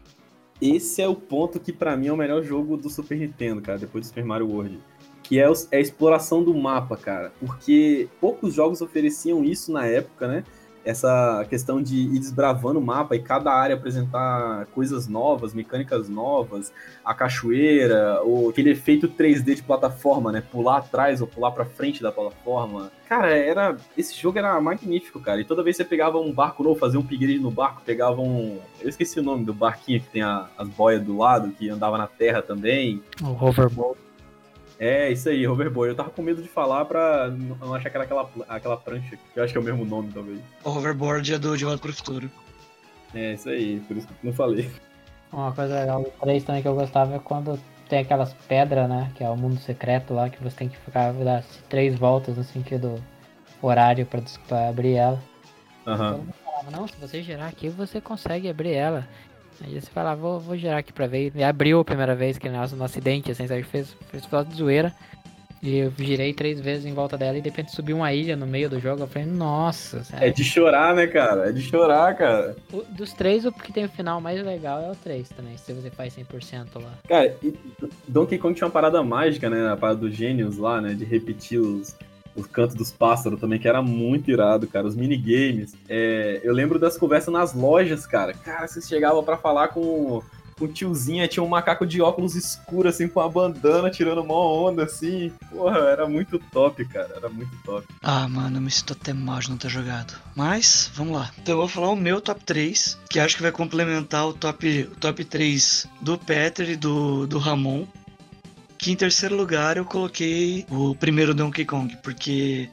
C: Esse é o ponto que pra mim é o melhor jogo do Super Nintendo, cara, depois do Super Mario World. Que é, é a exploração do mapa, cara. Porque poucos jogos ofereciam isso na época, né? Essa questão de ir desbravando o mapa e cada área apresentar coisas novas, mecânicas novas, a cachoeira, ou aquele efeito 3D de plataforma, né? Pular atrás ou pular pra frente da plataforma. Cara, era. Esse jogo era magnífico, cara. E toda vez que você pegava um barco novo, fazia um upgrade no barco, pegava um. Eu esqueci o nome do barquinho que tem a- as boias do lado, que andava na terra também.
D: O hoverboard.
C: É, isso aí, hoverboard. Eu tava com medo de falar pra não achar que era aquela, aquela prancha, que eu acho que é o mesmo nome, talvez.
A: O hoverboard é do De Volta pro Futuro.
C: É, isso aí, por isso que eu não falei.
D: Uma coisa legal do 3 também que eu gostava é quando tem aquelas pedras, né? Que é o mundo secreto lá, que você tem que ficar dar três voltas no sentido horário pra, pra abrir ela.
C: Aham.
D: Falava, não, se você girar aqui, você consegue abrir ela. Aí você fala, vou, vou girar aqui pra ver. E abriu a primeira vez, que nosso no acidente, assim, sabe? Fez, fez foto de zoeira. E eu girei três vezes em volta dela e de repente subiu uma ilha no meio do jogo. Eu falei, nossa,
C: É
D: sério.
C: de chorar, né, cara? É de chorar, cara.
D: O- dos três, o que tem o final mais legal é o 3 também, se você faz 100% lá.
C: Cara, e Donkey Kong tinha uma parada mágica, né? A parada dos gênios lá, né? De repetir os, os cantos dos pássaros também, que era muito irado, cara. Os minigames. É, eu lembro das conversas nas lojas, cara. Cara, você chegava pra falar com, o tiozinho, tinha um macaco de óculos escuro, assim, com uma bandana, tirando uma onda, assim. Porra, era muito top, cara. Era muito top.
A: Ah, mano, eu me sinto até mal de não ter jogado. Mas, vamos lá. Então eu vou falar o meu top 3, que acho que vai complementar o top, o top 3 do Peter e do, do Ramon. Que em terceiro lugar eu coloquei o primeiro Donkey Kong, porque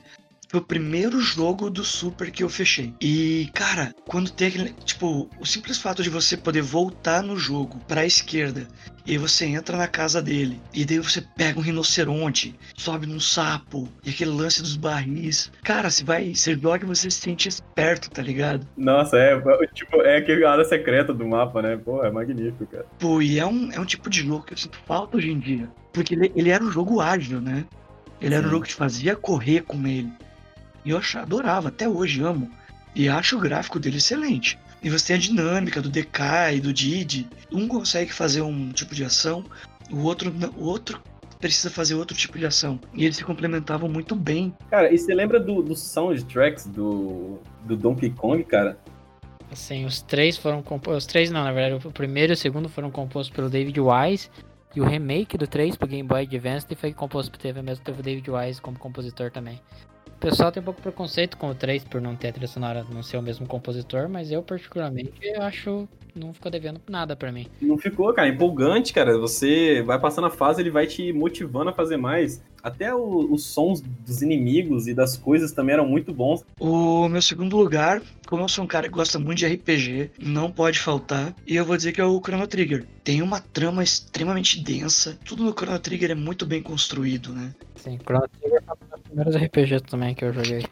A: foi o primeiro jogo do Super que eu fechei. E, cara, quando tem aquele. Tipo, o simples fato de você poder voltar no jogo pra esquerda e você entra na casa dele, e daí você pega um rinoceronte, sobe num sapo, e aquele lance dos barris. Cara, você vai, você joga e você se sente esperto, tá ligado?
C: Nossa, é, tipo, é aquele área secreta do mapa, né? Pô, é magnífico, cara.
A: Pô, e é um, é um tipo de jogo que eu sinto falta hoje em dia. Porque ele, ele era um jogo ágil, né? Ele era um
C: Sim.
A: jogo que te fazia correr com ele. E eu achava, adorava, até hoje amo. E acho o gráfico dele excelente. E você tem a dinâmica do DK e do Didi. Um consegue fazer um tipo de ação, o outro, o outro precisa fazer outro tipo de ação. E eles se complementavam muito bem.
C: Cara, e você lembra do, do soundtracks do, do Donkey Kong, cara?
D: Assim, os três foram compostos. Os três não, na verdade, o primeiro e o segundo foram compostos pelo David Wise. E o remake do 3 pro Game Boy Advance foi composto teve mesmo teve o David Wise como compositor também. pessoal tem um pouco preconceito com o 3 por não ter a trilha sonora, não ser o mesmo compositor, mas eu particularmente acho não ficou devendo nada pra mim.
C: Não ficou, cara, empolgante, cara. Você vai passando a fase, ele vai te motivando a fazer mais. Até o- os sons dos inimigos e das coisas também eram muito bons.
A: O meu segundo lugar, como eu sou um cara que gosta muito de RPG, não pode faltar. E eu vou dizer que é o Chrono Trigger. Tem uma trama extremamente densa. Tudo no Chrono Trigger é muito bem construído, né?
D: Sim, Chrono Trigger foi um dos primeiros RPGs também que eu joguei.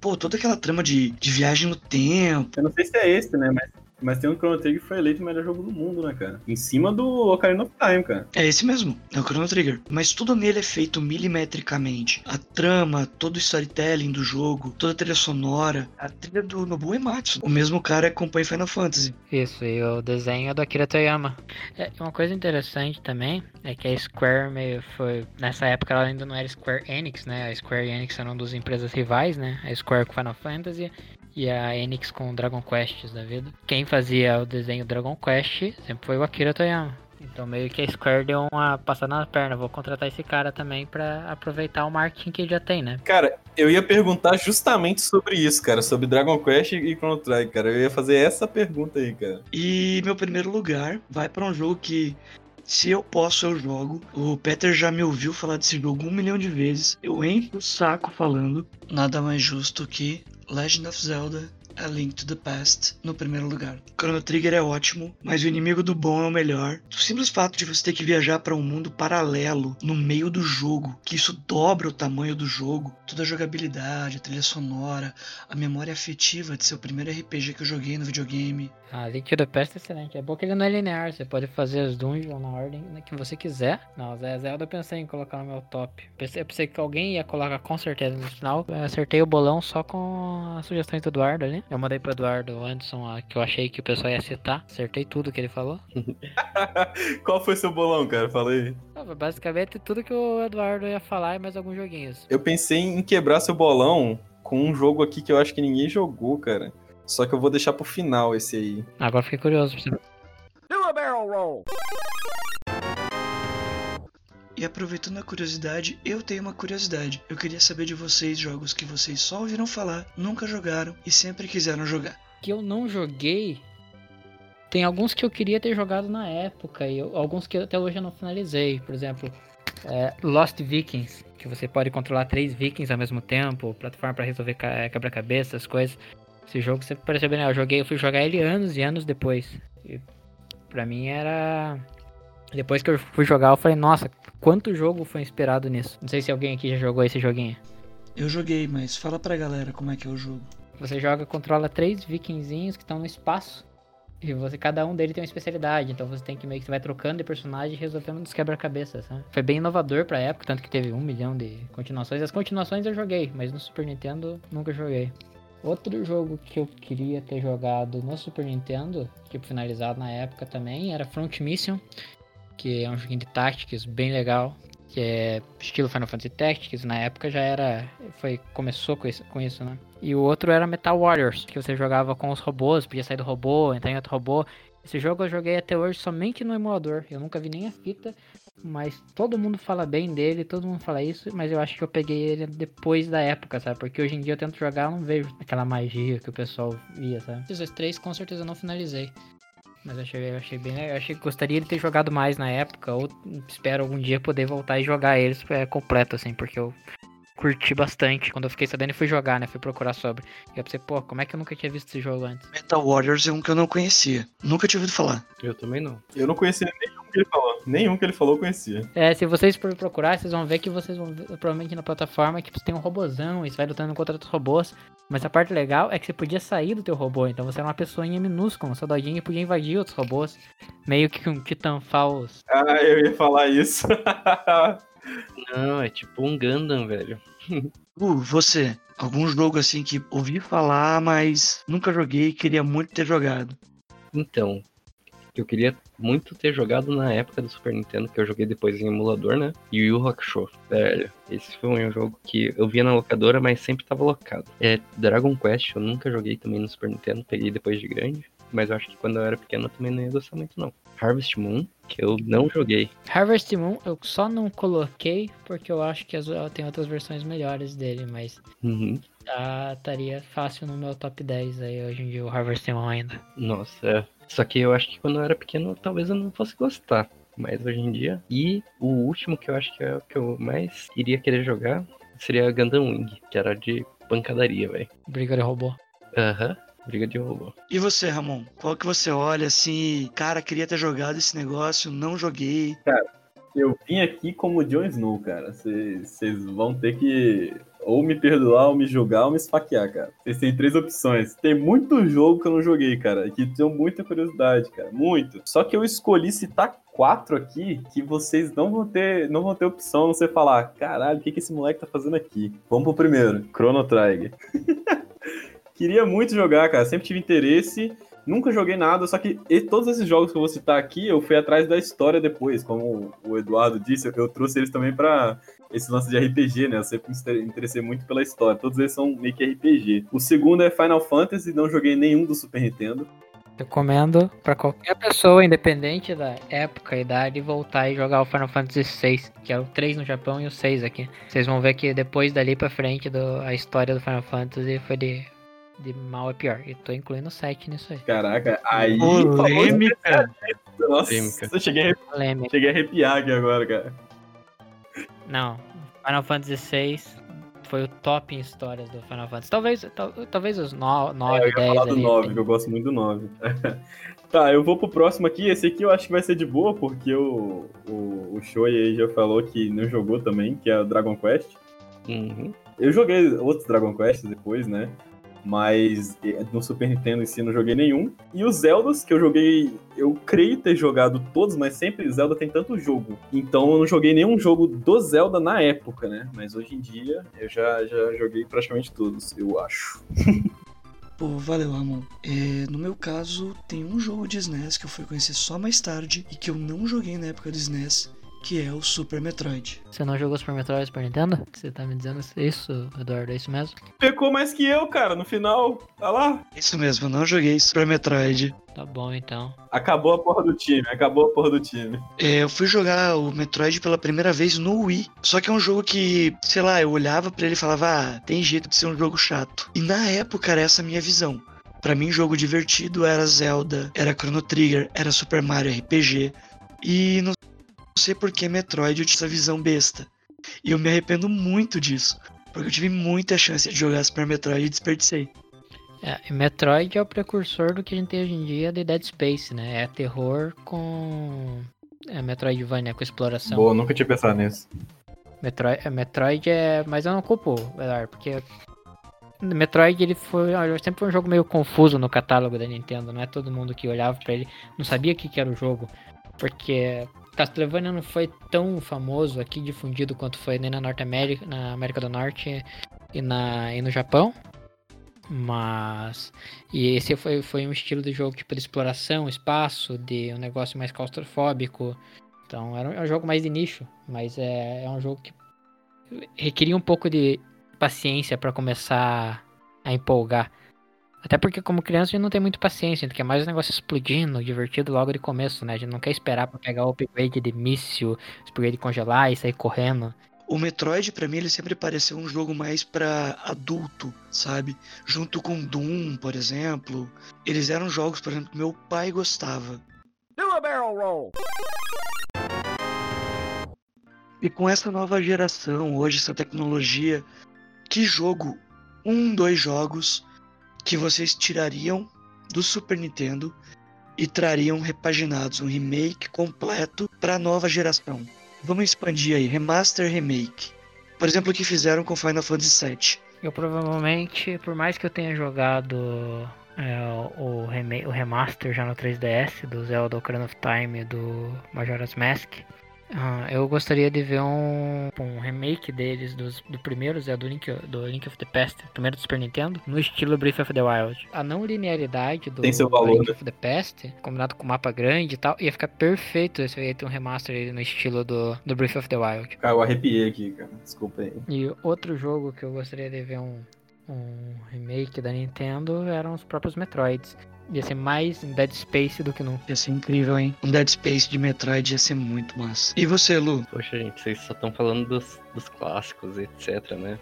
A: Pô, toda aquela trama de, de viagem no tempo.
C: Eu não sei se é esse, né? Mas, mas tem um Chrono Trigger que foi eleito o melhor jogo do mundo, né, cara? Em cima do Ocarina of Time, cara.
A: É esse mesmo, é o Chrono Trigger. Mas tudo nele é feito milimetricamente. A trama, todo o storytelling do jogo, toda a trilha sonora, a trilha do Nobuo Ematsu. O mesmo cara que compõe Final Fantasy.
D: Isso, e o desenho é do Akira Toyama. É, uma coisa interessante também é que a Square meio foi. Nessa época ela ainda não era Square Enix, né? A Square Enix era uma das empresas rivais, né? A Square com Final Fantasy e a Enix com Dragon Quest da vida. Quem fazia o desenho Dragon Quest sempre foi o Akira Toyama. Então meio que a Square deu uma passada na perna, vou contratar esse cara também pra aproveitar o marketing que ele já tem, né?
C: Cara, eu ia perguntar justamente sobre isso, cara. Sobre Dragon Quest e Chrono Trigger, cara. Eu ia fazer essa pergunta aí, cara.
A: E meu primeiro lugar vai pra um jogo que, se eu posso, eu jogo. O Peter já me ouviu falar desse jogo um milhão de vezes. Eu encho o saco falando. Nada mais justo que Legend of Zelda. A Link to the Past no primeiro lugar. Chrono Trigger é ótimo, mas o inimigo do bom é o melhor. O simples fato de você ter que viajar para um mundo paralelo no meio do jogo, que isso dobra o tamanho do jogo, toda a jogabilidade, a trilha sonora, a memória afetiva de ser o primeiro RPG que eu joguei no videogame,
D: A Link to the Past é excelente. É bom que ele não é linear, você pode fazer as dungeons na ordem que você quiser. Não, Zelda eu pensei em colocar no meu top. Eu pensei que alguém ia colocar com certeza no final. Eu acertei o bolão só com as sugestões do Eduardo ali. Eu mandei pro Eduardo Anderson a que eu achei que o pessoal ia citar. Acertei tudo que ele falou. <laughs>
C: Qual foi seu bolão, cara? Fala aí.
D: Não, basicamente tudo que o Eduardo ia falar e mais alguns joguinhos.
C: Eu pensei em quebrar seu bolão com um jogo aqui que eu acho que ninguém jogou, cara. Só que eu vou deixar pro final esse aí.
D: Agora fiquei curioso. pra você-
A: E aproveitando a curiosidade, eu tenho uma curiosidade. Eu queria saber de vocês jogos que vocês só ouviram falar, nunca jogaram e sempre quiseram jogar.
D: que eu não joguei. Tem alguns que eu queria ter jogado na época e eu- alguns que até hoje eu não finalizei. Por exemplo, é, Lost Vikings, que você pode controlar três vikings ao mesmo tempo, plataforma para resolver ca- quebra-cabeça, as coisas. Esse jogo pareceu bem legal. Eu joguei, eu fui jogar ele anos e anos depois. E pra mim era. Depois que eu fui jogar, eu falei, nossa, quanto jogo foi inspirado nisso? Não sei se alguém aqui já jogou esse joguinho.
A: Eu joguei, mas fala pra galera como é que é o jogo.
D: Você joga, controla três vikingzinhos que estão no espaço. E você, cada um deles tem uma especialidade. Então você tem que meio que você vai trocando de personagem e resolvendo uns quebra-cabeças, sabe? Foi bem inovador pra época, tanto que teve um milhão de continuações. As continuações eu joguei, mas no Super Nintendo nunca joguei. Outro jogo que eu queria ter jogado no Super Nintendo, tipo finalizado na época também, era Front Mission, que é um joguinho de Tactics bem legal, que é estilo Final Fantasy Tactics, na época já era, foi começou com isso, com isso, né? E o outro era Metal Warriors, que você jogava com os robôs, podia sair do robô, entrar em outro robô. Esse jogo eu joguei até hoje somente no emulador. Eu nunca vi nem a fita, mas todo mundo fala bem dele, todo mundo fala isso, mas eu acho que eu peguei ele depois da época, sabe? Porque hoje em dia eu tento jogar, eu não vejo aquela magia que o pessoal via, sabe? Esses três com certeza eu não finalizei. Mas eu achei, eu achei bem legal. Eu achei gostaria de ter jogado mais na época, ou espero algum dia poder voltar e jogar eles é, completo, assim, porque eu curti bastante. Quando eu fiquei sabendo e fui jogar, né? Fui procurar sobre. E eu pensei, pô, como é que eu nunca tinha visto esse jogo antes?
A: Metal Warriors é um que eu não conhecia. Nunca tinha ouvido falar.
B: Eu também não.
C: Eu não conhecia nenhum que ele falou. Nenhum que ele falou eu conhecia.
D: É, se vocês forem procurar, vocês vão ver que vocês vão ver, provavelmente na plataforma, que você tem um robozão e você vai lutando contra outros robôs. Mas a parte legal é que você podia sair do teu robô, então você era uma pessoinha minúscula, um soldadinho e podia invadir outros robôs. Meio que um Titanfall.
C: Ah, eu ia falar isso. <laughs>
B: Não, é tipo um Gundam, velho.
A: Uh, você, algum jogo assim que ouvi falar, mas nunca joguei e queria muito ter jogado.
B: Então, eu queria muito ter jogado na época do Super Nintendo, que eu joguei depois em emulador, né? Yu Yu Hakusho, velho. Esse foi um jogo que eu via na locadora, mas sempre tava locado. É Dragon Quest, eu nunca joguei também no Super Nintendo, peguei depois de grande. Mas eu acho que quando eu era pequeno eu também não ia gostar muito, não. Harvest Moon, que eu não joguei.
D: Harvest Moon eu só não coloquei porque eu acho que as- tem outras versões melhores dele, mas
B: Uhum.
D: tá, estaria fácil no meu top 10 aí hoje em dia o Harvest Moon ainda.
B: Nossa, é. Só que eu acho que quando eu era pequeno, talvez eu não fosse gostar. Mas hoje em dia. E o último que eu acho que é o que eu mais iria querer jogar seria Gundam Wing, que era de pancadaria, velho.
D: Briga de robô.
B: Aham. Briga de robô.
A: E você, Ramon? Qual que você olha assim, cara, queria ter jogado esse negócio, não joguei.
C: Eu vim aqui como Jon Snow, cara. Vocês vão ter que ou me perdoar, ou me julgar, ou me esfaquear, cara. Vocês têm três opções. Tem muito jogo que eu não joguei, cara, que tenho muita curiosidade, cara. Muito. Só que eu escolhi citar quatro aqui que vocês não vão ter, não vão ter opção não ser falar, caralho, o que, que esse moleque tá fazendo aqui? Vamos pro primeiro, Chrono Trigger. <laughs> Queria muito jogar, cara. Sempre tive interesse. Nunca joguei nada, só que todos esses jogos que eu vou citar aqui, eu fui atrás da história depois. Como o Eduardo disse, eu, eu trouxe eles também pra esse lance de RPG, né? Eu sempre me interessei muito pela história. Todos eles são meio que RPG. O segundo é Final Fantasy, não joguei nenhum do Super Nintendo.
D: Recomendo pra qualquer pessoa, independente da época, idade, voltar e jogar o Final Fantasy VI, que é o 3 no Japão e o 6 aqui. Vocês vão ver que depois dali pra frente do, a história do Final Fantasy foi de, de mal a pior. E tô incluindo o 7 nisso aí.
C: Caraca, aí.
A: Polêmica.
C: Nossa,
B: Polêmica.
C: eu cheguei, a-
D: Polêmica.
C: cheguei a arrepiar aqui agora, cara.
D: Não, Final Fantasy VI foi o top em histórias do Final Fantasy. Talvez, tal- talvez os 9,
C: É, eu ia
D: 10
C: falar do
D: ali.
C: 9, que eu gosto muito do 9. <laughs> tá, eu vou pro próximo aqui. Esse aqui eu acho que vai ser de boa, porque o, o, o Shoei aí já falou que não jogou também, que é o Dragon Quest.
B: Uhum.
C: Eu joguei outros Dragon Quest depois, né? Mas eh, no Super Nintendo em si não joguei nenhum. E os Zeldas, que eu joguei, eu creio ter jogado todos, mas sempre Zelda tem tanto jogo. Então eu não joguei nenhum jogo do Zelda na época, né? Mas hoje em dia eu já, já joguei praticamente todos, eu acho. <laughs>
A: Pô, valeu, Ramon. É, no meu caso, tem um jogo de SNES que eu fui conhecer só mais tarde e que eu não joguei na época do SNES, que é o Super Metroid.
D: Você não jogou Super Metroid Super Nintendo? Você tá me dizendo isso, Eduardo? É isso mesmo?
C: Pecou mais que eu, cara, no final. Tá lá.
A: Isso mesmo, eu não joguei Super Metroid.
D: Tá bom então.
C: Acabou a porra do time, acabou a porra do time.
A: É, eu fui jogar o Metroid pela primeira vez no Wii. Só que é um jogo que, sei lá, eu olhava pra ele e falava, ah, tem jeito de ser um jogo chato. E na época era essa a minha visão. Pra mim, jogo divertido era Zelda, era Chrono Trigger, era Super Mario RPG. E não sei por que Metroid eu tinha essa visão besta. E eu me arrependo muito disso. Porque eu tive muita chance de jogar Super Metroid e desperdicei.
D: É, Metroid é o precursor do que a gente tem hoje em dia de Dead Space, né? É terror com. É Metroidvania com exploração.
C: Boa, nunca tinha pensado nisso.
D: Metroid, é, Metroid é. Mas eu não culpo, Eduardo, porque. Metroid ele foi. olha, sempre foi um jogo meio confuso no catálogo da Nintendo. Não é todo mundo que olhava pra ele não sabia o que, que era o jogo. Porque Castlevania não foi tão famoso aqui, difundido quanto foi nem na Norte América, na América do Norte e, na, e no Japão. Mas. E esse foi, foi um estilo de jogo tipo de exploração, espaço, de um negócio mais claustrofóbico. Então era um, é um jogo mais de nicho, mas é, é um jogo que requeria um pouco de paciência pra começar a empolgar. Até porque como criança a gente não tem muito paciência, a gente quer mais o negócio explodindo, divertido logo de começo, né? A gente não quer esperar pra pegar o upgrade de míssil, upgrade de congelar e sair correndo.
A: O Metroid, pra mim, ele sempre pareceu um jogo mais pra adulto, sabe? Junto com Doom, por exemplo. Eles eram jogos, por exemplo, que meu pai gostava. E com essa nova geração, hoje, essa tecnologia, que jogo, um, dois jogos, que vocês tirariam do Super Nintendo e trariam repaginados, um remake completo pra nova geração? Vamos expandir aí, remaster, remake. Por exemplo, o que fizeram com Final Fantasy VII.
D: Eu provavelmente, por mais que eu tenha jogado é, o, o remaster já no 3DS do Zelda Ocarina of Time do Majora's Mask, ah, eu gostaria de ver um, um remake deles dos, do primeiro Zelda do Link, do Link of the Past, primeiro do Super Nintendo, no estilo Breath of the Wild. A não linearidade do,
C: Tem seu
D: do
C: valor,
D: Link
C: né?
D: of the Past, combinado com mapa grande e tal, ia ficar perfeito se ter um remaster no estilo do, do Breath of the Wild.
C: Cara, eu arrepiei aqui, cara. Desculpa aí.
D: E outro jogo que eu gostaria de ver um, um remake da Nintendo eram os próprios Metroids. Ia ser mais um Dead Space do que nunca.
A: Ia ser incrível, hein? Um Dead Space de Metroid ia ser muito massa. E você, Lu?
B: Poxa, gente, vocês só estão falando dos, dos clássicos, etc, né?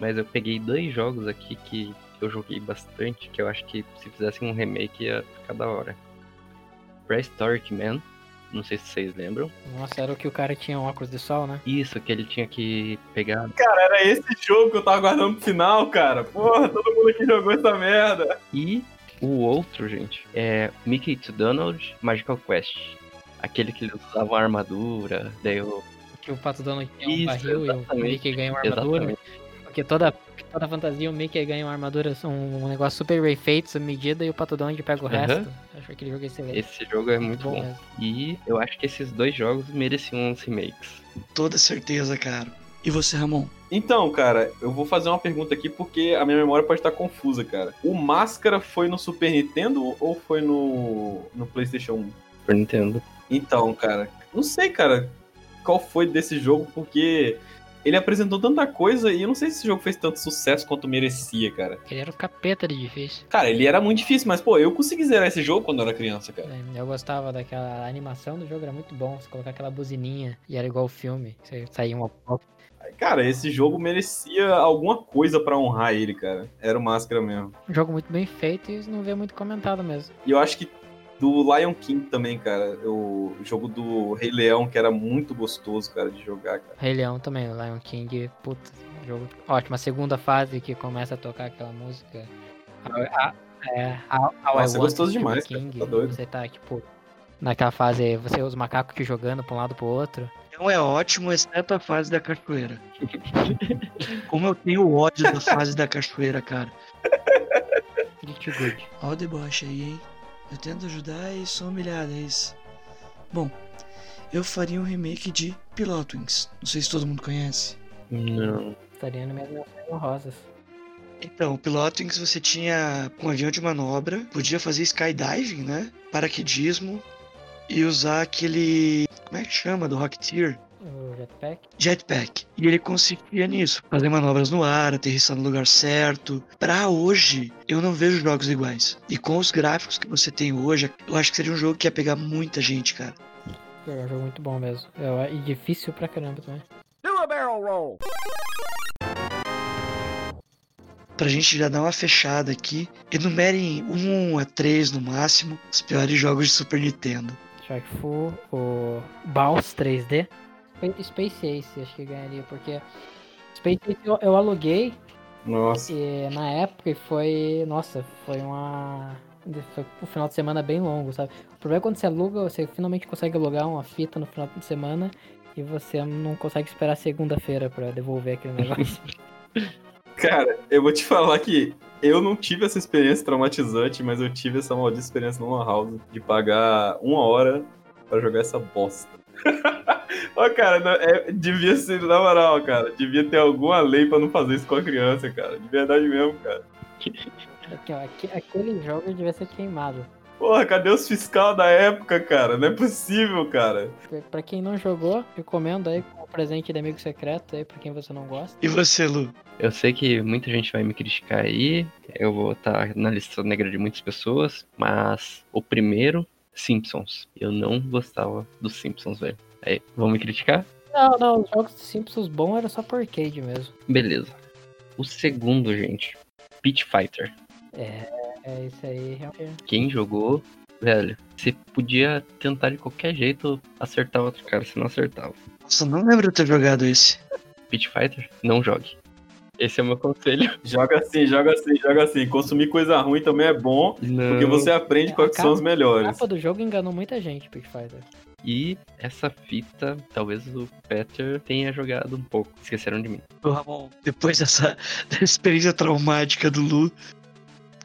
B: Mas eu peguei dois jogos aqui que eu joguei bastante, que eu acho que se fizessem um remake ia ficar da hora. Prehistoric Man, não sei se vocês lembram.
D: Nossa, era o que o cara tinha um óculos de sol, né?
B: Isso, que ele tinha que pegar.
C: Cara, era esse jogo que eu tava guardando pro final, cara. Porra, todo mundo aqui jogou essa merda.
B: E o outro, gente, é Mickey to Donald Magical Quest. Aquele que eles usavam armadura, daí eu.
D: Que o Pato Donald tinha um
B: Isso,
D: barril e o
B: exatamente.
D: Mickey ganha uma armadura.
B: Exatamente.
D: Porque toda, toda fantasia o Mickey ganha uma armadura, um, um negócio super bem feito, medida, e o Pato Donald pega o
B: Aham.
D: resto. Acho que aquele jogo é excelente.
B: Esse jogo é muito bom.
D: mesmo.
B: E eu acho que esses dois jogos mereciam uns remakes.
A: Toda certeza, cara. E você, Ramon?
C: Então, cara, eu vou fazer uma pergunta aqui porque a minha memória pode estar confusa, cara. O Máscara foi no Super Nintendo ou foi no, no PlayStation 1?
B: Super Nintendo.
C: Então, cara, não sei, cara, qual foi desse jogo, porque ele apresentou tanta coisa e eu não sei se esse jogo fez tanto sucesso quanto merecia, cara.
D: Ele era o capeta de difícil.
C: Cara, ele era muito difícil, mas, pô, eu consegui zerar esse jogo quando eu era criança, cara.
D: É, Eu gostava daquela animação do jogo, era muito bom. Você colocar aquela buzininha e era igual o filme. Você saía uma
C: Cara, esse jogo merecia alguma coisa pra honrar ele, cara. Era o Máscara mesmo.
D: Um jogo muito bem feito e não vê muito comentado mesmo.
C: E eu acho que do Lion King também, cara. O jogo do Rei Leão, que era muito gostoso, cara, de jogar, cara.
D: Rei Leão também, o Lion King, puta, jogo ótimo. A segunda fase que começa a tocar aquela música. A, a, é,
C: Nossa, é gostoso demais, cara,
D: King.
C: tá doido.
D: Você tá, tipo, naquela fase, você os macacos que jogando pra um lado pro outro.
A: Não é ótimo, exceto a fase da cachoeira. Como eu tenho ódio da fase da cachoeira, cara.
D: Pretty good.
A: Ó o deboche aí, hein? Eu tento ajudar e sou humilhado, é isso. Bom, eu faria um remake de Pilotwings. Não sei se todo mundo conhece.
B: Não.
D: Estaria no mesmo rosas.
A: Então, o Pilotwings você tinha um avião de manobra, podia fazer skydiving, né? Paraquedismo e usar aquele. Como é que chama? Do Rocketeer?
D: O jetpack.
A: Jetpack. E ele conseguia nisso, fazer manobras no ar, aterrissar no lugar certo. Pra hoje, eu não vejo jogos iguais. E com os gráficos que você tem hoje, eu acho que seria um jogo que ia pegar muita gente, cara.
D: É um jogo muito bom mesmo. É, e difícil pra caramba também.
A: Pra gente já dar uma fechada aqui, enumerem um a três no máximo os piores jogos de Super Nintendo.
D: Shark Fu, o Baus 3D. Spa- Space Ace, acho que ganharia, porque Space Ace eu, eu aluguei
C: Nossa.
D: e na época e foi. Nossa, foi uma. Foi um final de semana bem longo, sabe? O problema é quando você aluga, você finalmente consegue alugar uma fita no final de semana e você não consegue esperar segunda-feira pra devolver aquele negócio. <laughs>
C: Cara, eu vou te falar que eu não tive essa experiência traumatizante, mas eu tive essa maldita experiência no Lan House de pagar uma hora pra jogar essa bosta. <laughs> Ó, cara, não- é- devia ser, na moral, cara, devia ter alguma lei pra não fazer isso com a criança, cara. De verdade mesmo, cara.
D: Aqui, ó, aque- aquele jogo devia ser queimado.
C: Porra, cadê os fiscal da época, cara? Não é possível, cara.
D: Pra quem não jogou, recomendo aí como presente de amigo secreto aí pra quem você não gosta.
A: E você, Lu?
B: Eu sei que muita gente vai me criticar aí. Eu vou estar na lista negra de muitas pessoas. Mas o primeiro, Simpsons. Eu não gostava dos Simpsons, velho. Aí, vão me criticar?
D: Não, não, os jogos de Simpsons bons era só por arcade mesmo.
B: Beleza. O segundo, gente, Pit Fighter.
D: É, é isso aí, realmente.
B: Quem jogou, velho, você podia tentar de qualquer jeito acertar o outro cara, você não acertava.
A: Nossa, não lembro de ter jogado esse.
B: Pit Fighter, não jogue. Esse é o meu conselho. <laughs>
C: Joga assim, joga assim, joga assim. Consumir coisa ruim também é bom,
B: Não.
C: porque você aprende
D: É,
C: quais
D: a
C: são os
D: A
C: melhores.
D: capa do jogo enganou muita gente, Pig Fighter.
B: E essa fita, talvez o Peter tenha jogado um pouco. Esqueceram de mim.
A: Ô, Ramon, depois dessa, <laughs> dessa experiência traumática do Lu,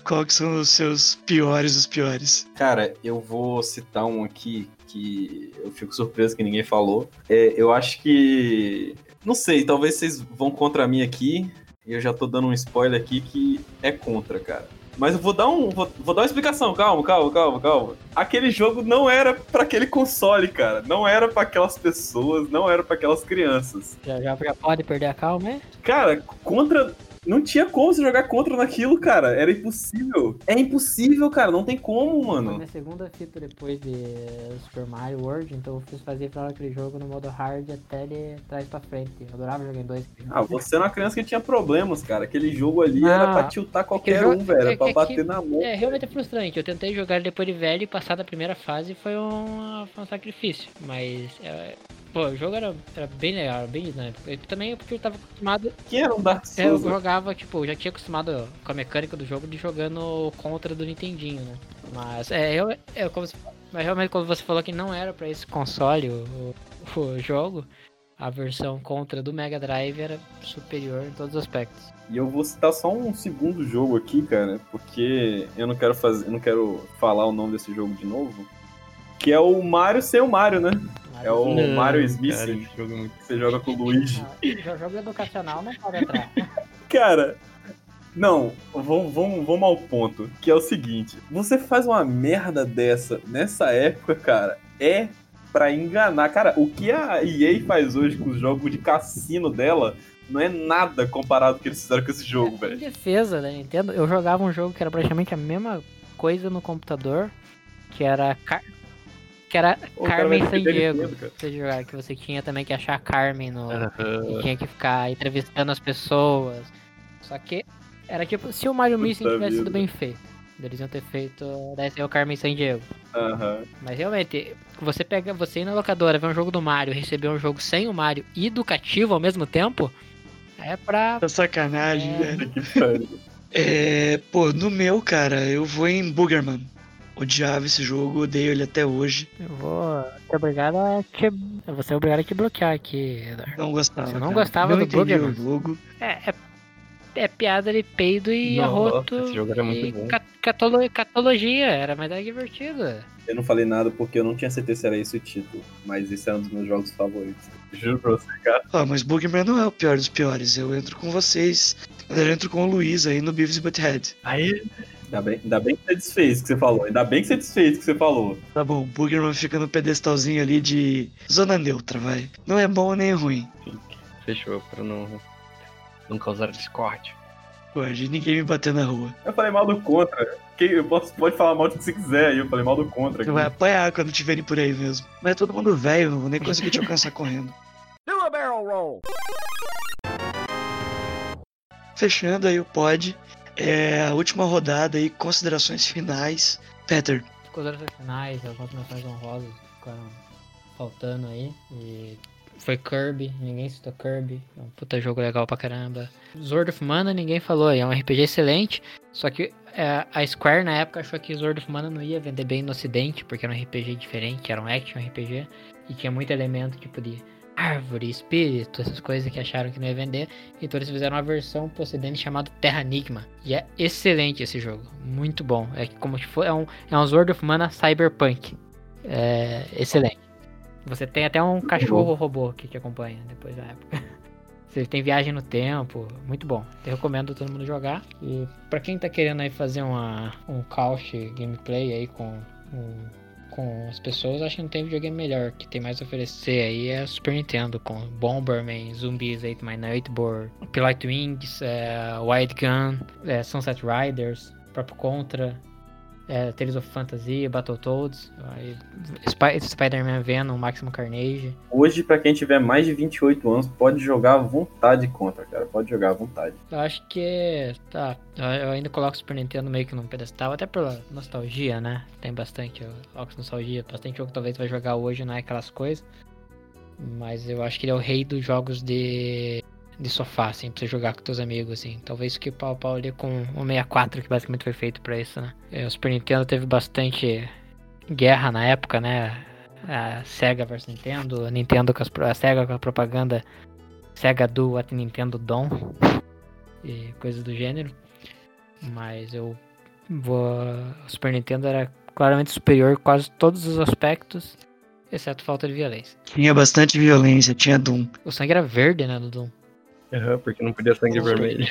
A: qual que são os seus piores dos piores?
C: Cara, eu vou citar um aqui que eu fico surpreso que ninguém falou. É, eu acho que. Não sei, talvez vocês vão contra mim aqui. E eu já tô dando um spoiler aqui que é contra, cara. Mas eu vou dar um. Vou, vou dar uma explicação, calma, calma, calma, calma. Aquele jogo não era pra aquele console, cara. Não era pra aquelas pessoas, não era pra aquelas crianças.
D: Já, já, já pode perder a calma, é?
C: Cara, contra Não tinha como você jogar contra naquilo, cara. Era impossível. É impossível, cara. Não tem como,
D: Foi
C: mano.
D: minha segunda fita depois de Super Mario World, então eu fiz fazer pra aquele jogo no modo hard até ele trás pra frente. Eu adorava jogar em dois.
C: Ah, você era uma criança que tinha problemas, cara. Aquele jogo ali
D: Ah,
C: era pra tiltar qualquer
D: jogo-
C: um, velho.
D: é
C: pra
D: que-
C: bater na mão.
D: É, realmente é frustrante. Eu tentei jogar depois de velho e passar da primeira fase foi um, foi um sacrifício. Mas, é, pô, o jogo era, era bem legal, era bem dinâmico. Eu também porque eu tava acostumado.
C: Quem era um Dark
D: é, Eu
C: Souls?
D: jogava, tipo, eu já tinha acostumado com a mecânica do jogo de jogando contra do Nintendinho, né? Mas, é, eu, é como se, mas realmente quando você falou que não era pra esse console o, o, o jogo, a versão contra do Mega Drive era superior em todos os aspectos.
C: E eu vou citar só um segundo jogo aqui, cara, porque eu não quero fazer, eu não quero falar o nome desse jogo de novo. Que é o Mario sem o Mario, né? É o
B: Não,
C: Mario Smith.
B: cara, jogo é
C: Você joga com o Luigi.
D: Ah, jogo educacional não pode entrar. <laughs>
C: Cara, não, vamos, vamos, vamos ao ponto. Que é o seguinte: você faz uma merda dessa nessa época, cara, é pra enganar. Cara, o que a EA faz hoje com os jogos de cassino dela não é nada comparado com o que eles fizeram com esse jogo,
D: Em
C: velho.
D: defesa da Nintendo, eu jogava um jogo que era praticamente a mesma coisa no computador, que era. Que era
C: cara
D: Carmen San Diego. Você jogar que você tinha também que achar a Carmen no e tinha que ficar entrevistando as pessoas. Só que era tipo se o Mario Missing tivesse sido
C: vida.
D: bem feito. Eles iam ter feito daí ser o Carmen San Diego. Mas realmente, você pega você ir na locadora, ver um jogo do Mario, receber um jogo sem o Mario e educativo ao mesmo tempo, é pra
A: Tá sacanagem,
D: É.
A: velho. <laughs> É, pô, no meu, cara, eu vou em Boogerman. Odiava esse jogo, odeio ele até hoje.
D: Eu vou ser obrigado a te. Eu vou ser obrigado a te bloquear aqui, Eduardo.
A: Não gostava.
D: Você não
A: cara.
D: gostava
A: não
D: do
A: o jogo.
D: É, é, é piada de peido e
B: Nossa,
D: arroto.
B: esse jogo era muito bom.
D: ca- catolo- catologia, era mais divertido.
C: Eu não falei nada porque eu não tinha certeza se era esse o título, mas esse era um dos meus jogos favoritos. Juro pra você, cara.
A: Ah, mas Boogerman não é o pior dos piores. Eu entro com vocês. Eu entro com o Luiz aí no Beavis e Butthead.
B: Aí,
C: Ainda bem, ainda bem que você desfez o que você falou. Ainda bem que você desfez o que você falou.
A: Tá bom, Boogerman fica no pedestalzinho ali de zona neutra, vai. Não é bom nem ruim.
B: fechou, pra não, não causar discórdia.
A: Pode, ninguém me bater na rua.
C: Eu falei mal do contra. Quem, eu posso, pode falar mal do que você quiser aí. Eu falei mal do contra.
A: Você vai apanhar quando tiverem por aí mesmo. Mas é todo mundo velho, não vou nem conseguir te alcançar correndo. Fechando aí o pod. É a última rodada aí, considerações finais. Peter,
D: Considerações finais, algumas menções honrosas que ficaram faltando aí. E foi Kirby, ninguém citou Kirby. É um puta jogo legal pra caramba. Sword of Mana, ninguém falou, é um RPG excelente. Só que é, a Square na época achou que Sword of Mana não ia vender bem no ocidente, porque era um RPG diferente, era um action RPG. E tinha muito elemento tipo de árvore, espírito, essas coisas que acharam que não ia vender. Então eles fizeram uma versão pro ocidente chamada Terra Enigma. E é excelente esse jogo, muito bom. É como se for, é um, é um Sword of Mana Cyberpunk. É excelente. Você tem até um cachorro robô que te acompanha depois da época. <laughs> Você tem viagem no tempo, muito bom. Eu recomendo todo mundo jogar. E pra quem tá querendo aí fazer uma, um couch gameplay aí com, um- com as pessoas, acho que não tem videogame melhor. que tem mais a oferecer aí é Super Nintendo, com Bomberman, Zombies 8 My Nightboard, Pilot Wings, é, Wild Gun, é, Sunset Riders, próprio Contra, é, Tales of Fantasy, Battletoads, Spy- Spider-Man Venom, Maximum Carnage.
C: Hoje, pra quem tiver mais de 28 anos, pode jogar à vontade contra, cara. Pode jogar à vontade.
D: Eu acho que. Tá. Eu ainda coloco o Super Nintendo meio que num pedestal, até pela nostalgia, né? Tem bastante. Coloco nostalgia, bastante jogo que talvez vai jogar hoje, não é aquelas coisas. Mas eu acho que ele é o rei dos jogos de. De sofá, assim, pra você jogar com teus amigos, assim. Talvez que pau pau ali com o 64, que basicamente foi feito pra isso, né? É, o Super Nintendo teve bastante guerra na época, né? A Sega versus Nintendo, a Nintendo com as, a Sega com a propaganda Sega do at Nintendo Dom e coisas do gênero. Mas eu vou. O Super Nintendo era claramente superior em quase todos os aspectos, exceto falta de violência.
A: tinha bastante violência, tinha Doom.
D: O sangue era verde, né, do Doom?
B: Aham, porque não podia sangue vermelho.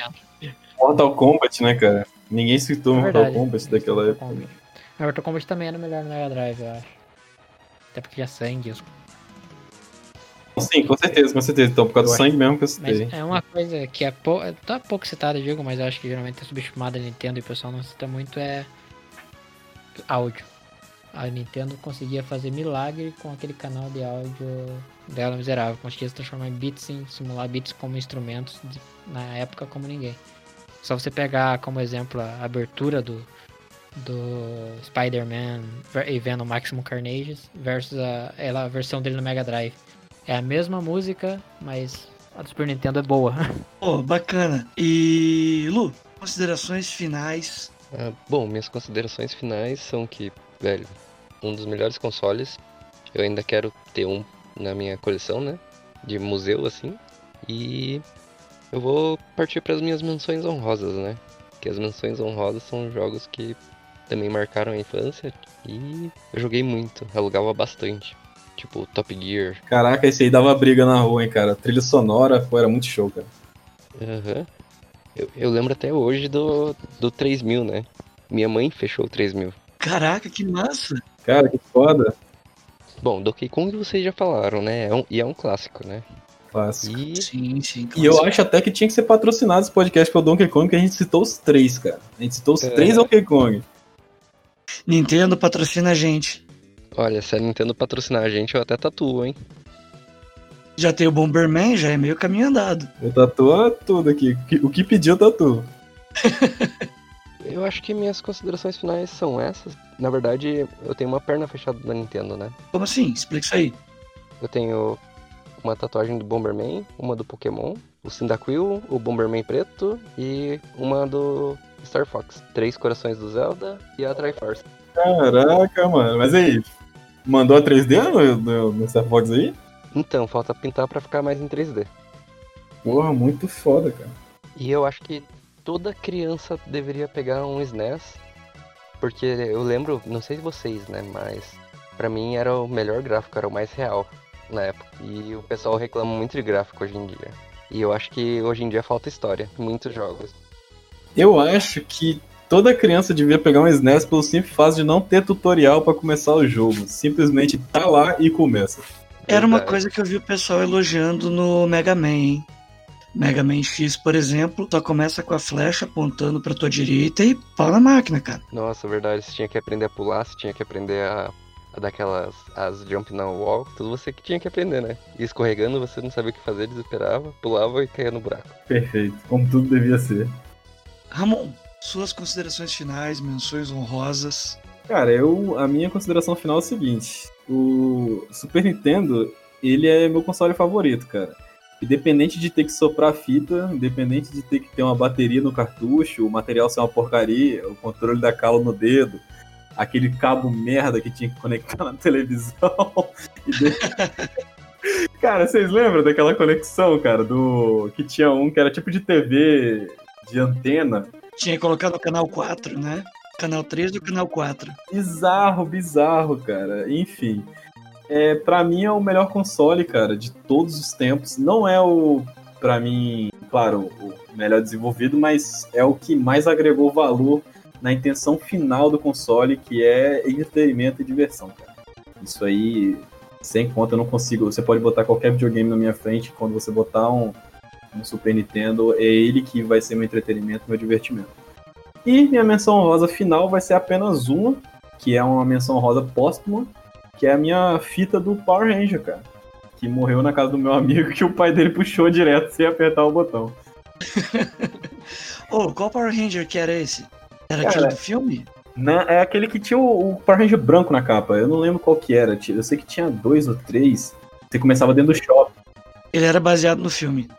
C: Mortal Kombat, né, cara? Ninguém citou
D: É
C: Mortal. Kombat daquela
D: Mortal
C: época.
D: Kombat. Mas Mortal Kombat também era melhor no Mega Drive, eu acho. Até porque tinha sangue. os-
C: sim, com certeza, com certeza. Então, por causa do sangue mesmo que eu
D: Mas
C: citei.
D: é uma coisa que é pou... tá pouco citada, digo, mas eu acho que geralmente é subestimada a Nintendo e o pessoal não cita muito é áudio. A Nintendo conseguia fazer milagre com aquele canal de áudio dela miserável. Conseguia transformar bits em simular bits como instrumentos de- na época como ninguém. Só você pegar como exemplo a abertura do do Spider-Man e Venom Maximum Carnage versus a, ela, a versão dele no Mega Drive. É a mesma música, mas a do Super Nintendo é boa. <laughs>
A: Pô, bacana. E Lu, considerações finais.
E: Ah, bom, minhas considerações finais são que, velho, um dos melhores consoles. Eu ainda quero ter um na minha coleção, né? De museu, assim. E eu vou partir para as minhas menções honrosas, né? Que as menções honrosas são jogos que também marcaram a infância e eu joguei muito, alugava bastante. Tipo Top Gear.
C: Caraca, esse aí dava briga na rua, hein, cara. Trilha sonora, pô, era muito show, cara.
E: Aham. Eu, eu lembro até hoje do, do 3000, né? Minha mãe fechou o 3000.
A: Caraca, que massa.
C: Cara, que foda.
E: Bom, Donkey Kong vocês já falaram, né? É um- e é um clássico, né?
C: Clássico.
E: E
A: Sim, sim.
C: E eu acho até que tinha que ser patrocinado esse podcast pelo Donkey Kong, que a gente citou os três, cara. A gente citou os
E: É.
C: três Donkey Kong.
A: Nintendo patrocina a gente.
E: olha, se a Nintendo patrocinar a gente, eu até tatuo, hein?
A: Já tem o Bomberman, já é meio caminho andado.
C: Eu tatuo tudo aqui. O que- pediu, tatuo. <laughs>
E: Eu acho que minhas considerações finais são essas. Na verdade, eu tenho uma perna fechada da Nintendo, né?
A: Como assim? Explica isso aí.
E: Eu tenho uma tatuagem do Bomberman, uma do Pokémon, o Cyndaquil, o Bomberman preto e uma do Star Fox. Três corações do Zelda e a Triforce.
C: Caraca, mano. Mas aí, mandou a 3D no, no, no Star Fox aí?
E: Então, falta pintar pra ficar mais em 3D.
C: Porra, muito foda, cara.
E: E eu acho que toda criança deveria pegar um SNES, porque eu lembro, não sei vocês, né, mas pra mim era o melhor gráfico, era o mais real na época. E o pessoal reclama muito de gráfico hoje em dia. E eu acho que hoje em dia falta história, muitos jogos.
C: Eu acho que toda criança devia pegar um SNES pelo simples fato de não ter tutorial pra começar o jogo. Simplesmente tá lá e começa.
A: Era uma coisa que eu vi o pessoal elogiando no Mega Man, hein? Mega Man X, por exemplo, só começa com a flecha apontando pra tua direita e pau na máquina, cara.
E: Nossa, verdade, você tinha que aprender a pular, você tinha que aprender a, a dar aquelas as jump na wall, tudo você que tinha que aprender, né? E escorregando, você não sabia o que fazer, desesperava, pulava e caía no buraco.
C: Perfeito. Como tudo devia ser.
A: Ramon, suas considerações finais, menções honrosas.
C: Cara, eu a minha consideração final é o seguinte: o Super Nintendo, ele é meu console favorito, cara. Independente de ter que soprar fita, independente de ter que ter uma bateria no cartucho, o material ser uma porcaria, o controle da calo no dedo, aquele cabo merda que tinha que conectar <laughs> na televisão. de- <laughs> cara, vocês lembram daquela conexão, cara, do que tinha um que era tipo de TV de antena?
A: Tinha que colocar no canal 4, né? Canal 3 do canal 4.
C: Bizarro, bizarro, cara. Enfim. É, para mim é o melhor console, cara, de todos os tempos. Não é o, pra mim, claro, o melhor desenvolvido, mas é o que mais agregou valor na intenção final do console, que é entretenimento e diversão, cara. Isso aí, sem conta, eu não consigo. Você pode botar qualquer videogame na minha frente, quando você botar um, um Super Nintendo, é ele que vai ser meu entretenimento, meu divertimento. E minha menção rosa final vai ser apenas uma, que é uma menção rosa póstuma, que é a minha fita do Power Ranger, cara. Que morreu na casa do meu amigo que o pai dele puxou direto sem apertar o botão. <laughs>
A: Ô, qual Power Ranger que era esse? Era
C: Cara,
A: aquele do filme?
C: Na- é aquele que tinha o, o Power Ranger branco na capa. Eu não lembro qual que era. Eu sei que tinha dois ou três. Você começava dentro do shopping.
A: Ele era baseado no filme.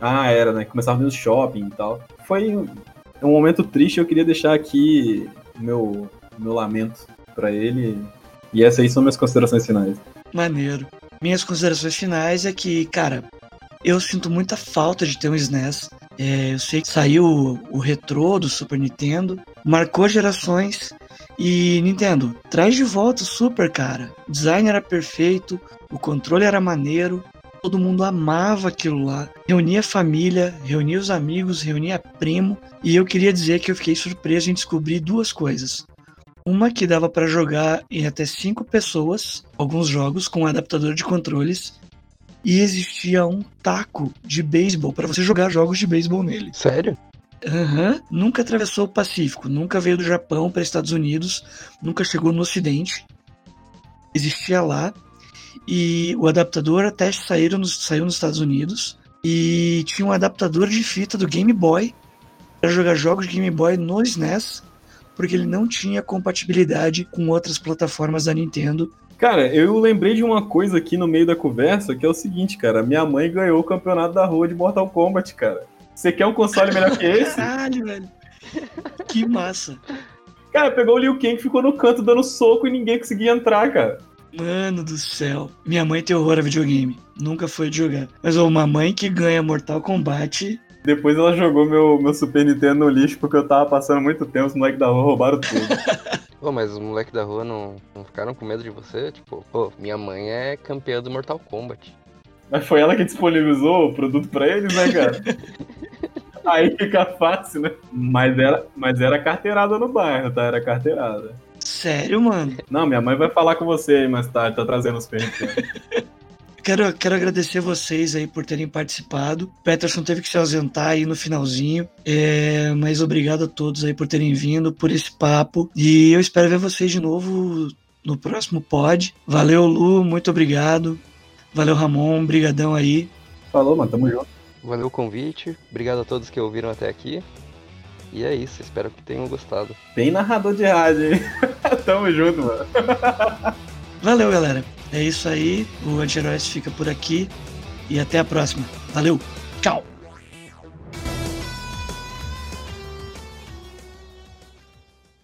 C: Ah, era, né? Começava dentro do shopping e tal. Foi um um momento triste. Eu queria deixar aqui meu, o meu lamento pra ele. E essas aí são minhas considerações finais.
A: Maneiro. Minhas considerações finais é que, cara, eu sinto muita falta de ter um SNES. É, eu sei que saiu o, o retrô do Super Nintendo, marcou gerações. E Nintendo, traz de volta o Super, cara. O design era perfeito, o controle era maneiro, todo mundo amava aquilo lá. Reunia a família, reunia os amigos, reunia primo. E eu queria dizer que eu fiquei surpreso em descobrir duas coisas. Uma que dava para jogar em até cinco pessoas, alguns jogos com adaptador de controles. e existia um taco de beisebol para você jogar jogos de beisebol nele.
B: Sério?
A: Aham. Nunca atravessou o Pacífico, nunca veio do Japão para Estados Unidos, nunca chegou no Ocidente. Existia lá. E o adaptador até saíram nos, saiu nos Estados Unidos. E tinha um adaptador de fita do Game Boy para jogar jogos de Game Boy no SNES, porque ele não tinha compatibilidade com outras plataformas da Nintendo.
C: Cara, eu lembrei de uma coisa aqui no meio da conversa, que é o seguinte, cara. Minha mãe ganhou o campeonato da rua de Mortal Kombat, cara. Você quer um console melhor que esse?
A: Caralho, velho. Que massa.
C: Cara, pegou o Liu Kang e ficou no canto dando soco e ninguém conseguia entrar, cara.
A: Mano do céu. Minha mãe tem horror a videogame. Nunca foi de jogar. Mas ó, uma mãe que ganha Mortal Kombat.
C: Depois ela jogou meu, meu Super Nintendo no lixo porque eu tava passando muito tempo, os moleques da rua roubaram tudo. <laughs>
B: Pô, mas os moleques da rua não, não ficaram com medo de você? Tipo, pô, minha mãe é campeã do Mortal Kombat.
C: Mas foi ela que disponibilizou o produto pra eles, né, cara? <laughs> Aí fica fácil, né? Mas era, mas era carteirada no bairro, tá? Era carteirada.
A: Sério, mano.
C: Não, minha mãe vai falar com você aí mais tarde, tá trazendo os Super Nintendo. <laughs>
A: Quero, quero agradecer vocês aí por terem participado. Peterson teve que se ausentar aí no finalzinho. É, mas obrigado a todos aí por terem vindo, por esse papo. E eu espero ver vocês de novo no próximo pod. Valeu, Lu, muito obrigado. Valeu, Ramon, brigadão aí.
C: Falou, mano, tamo junto.
B: Valeu o convite, obrigado a todos que ouviram até aqui. E é isso, espero que tenham gostado.
C: Bem narrador de rádio, hein? <laughs> tamo junto, mano.
A: Valeu, galera. É isso aí. O Anti-Heróis fica por aqui. E até a próxima. Valeu. Tchau.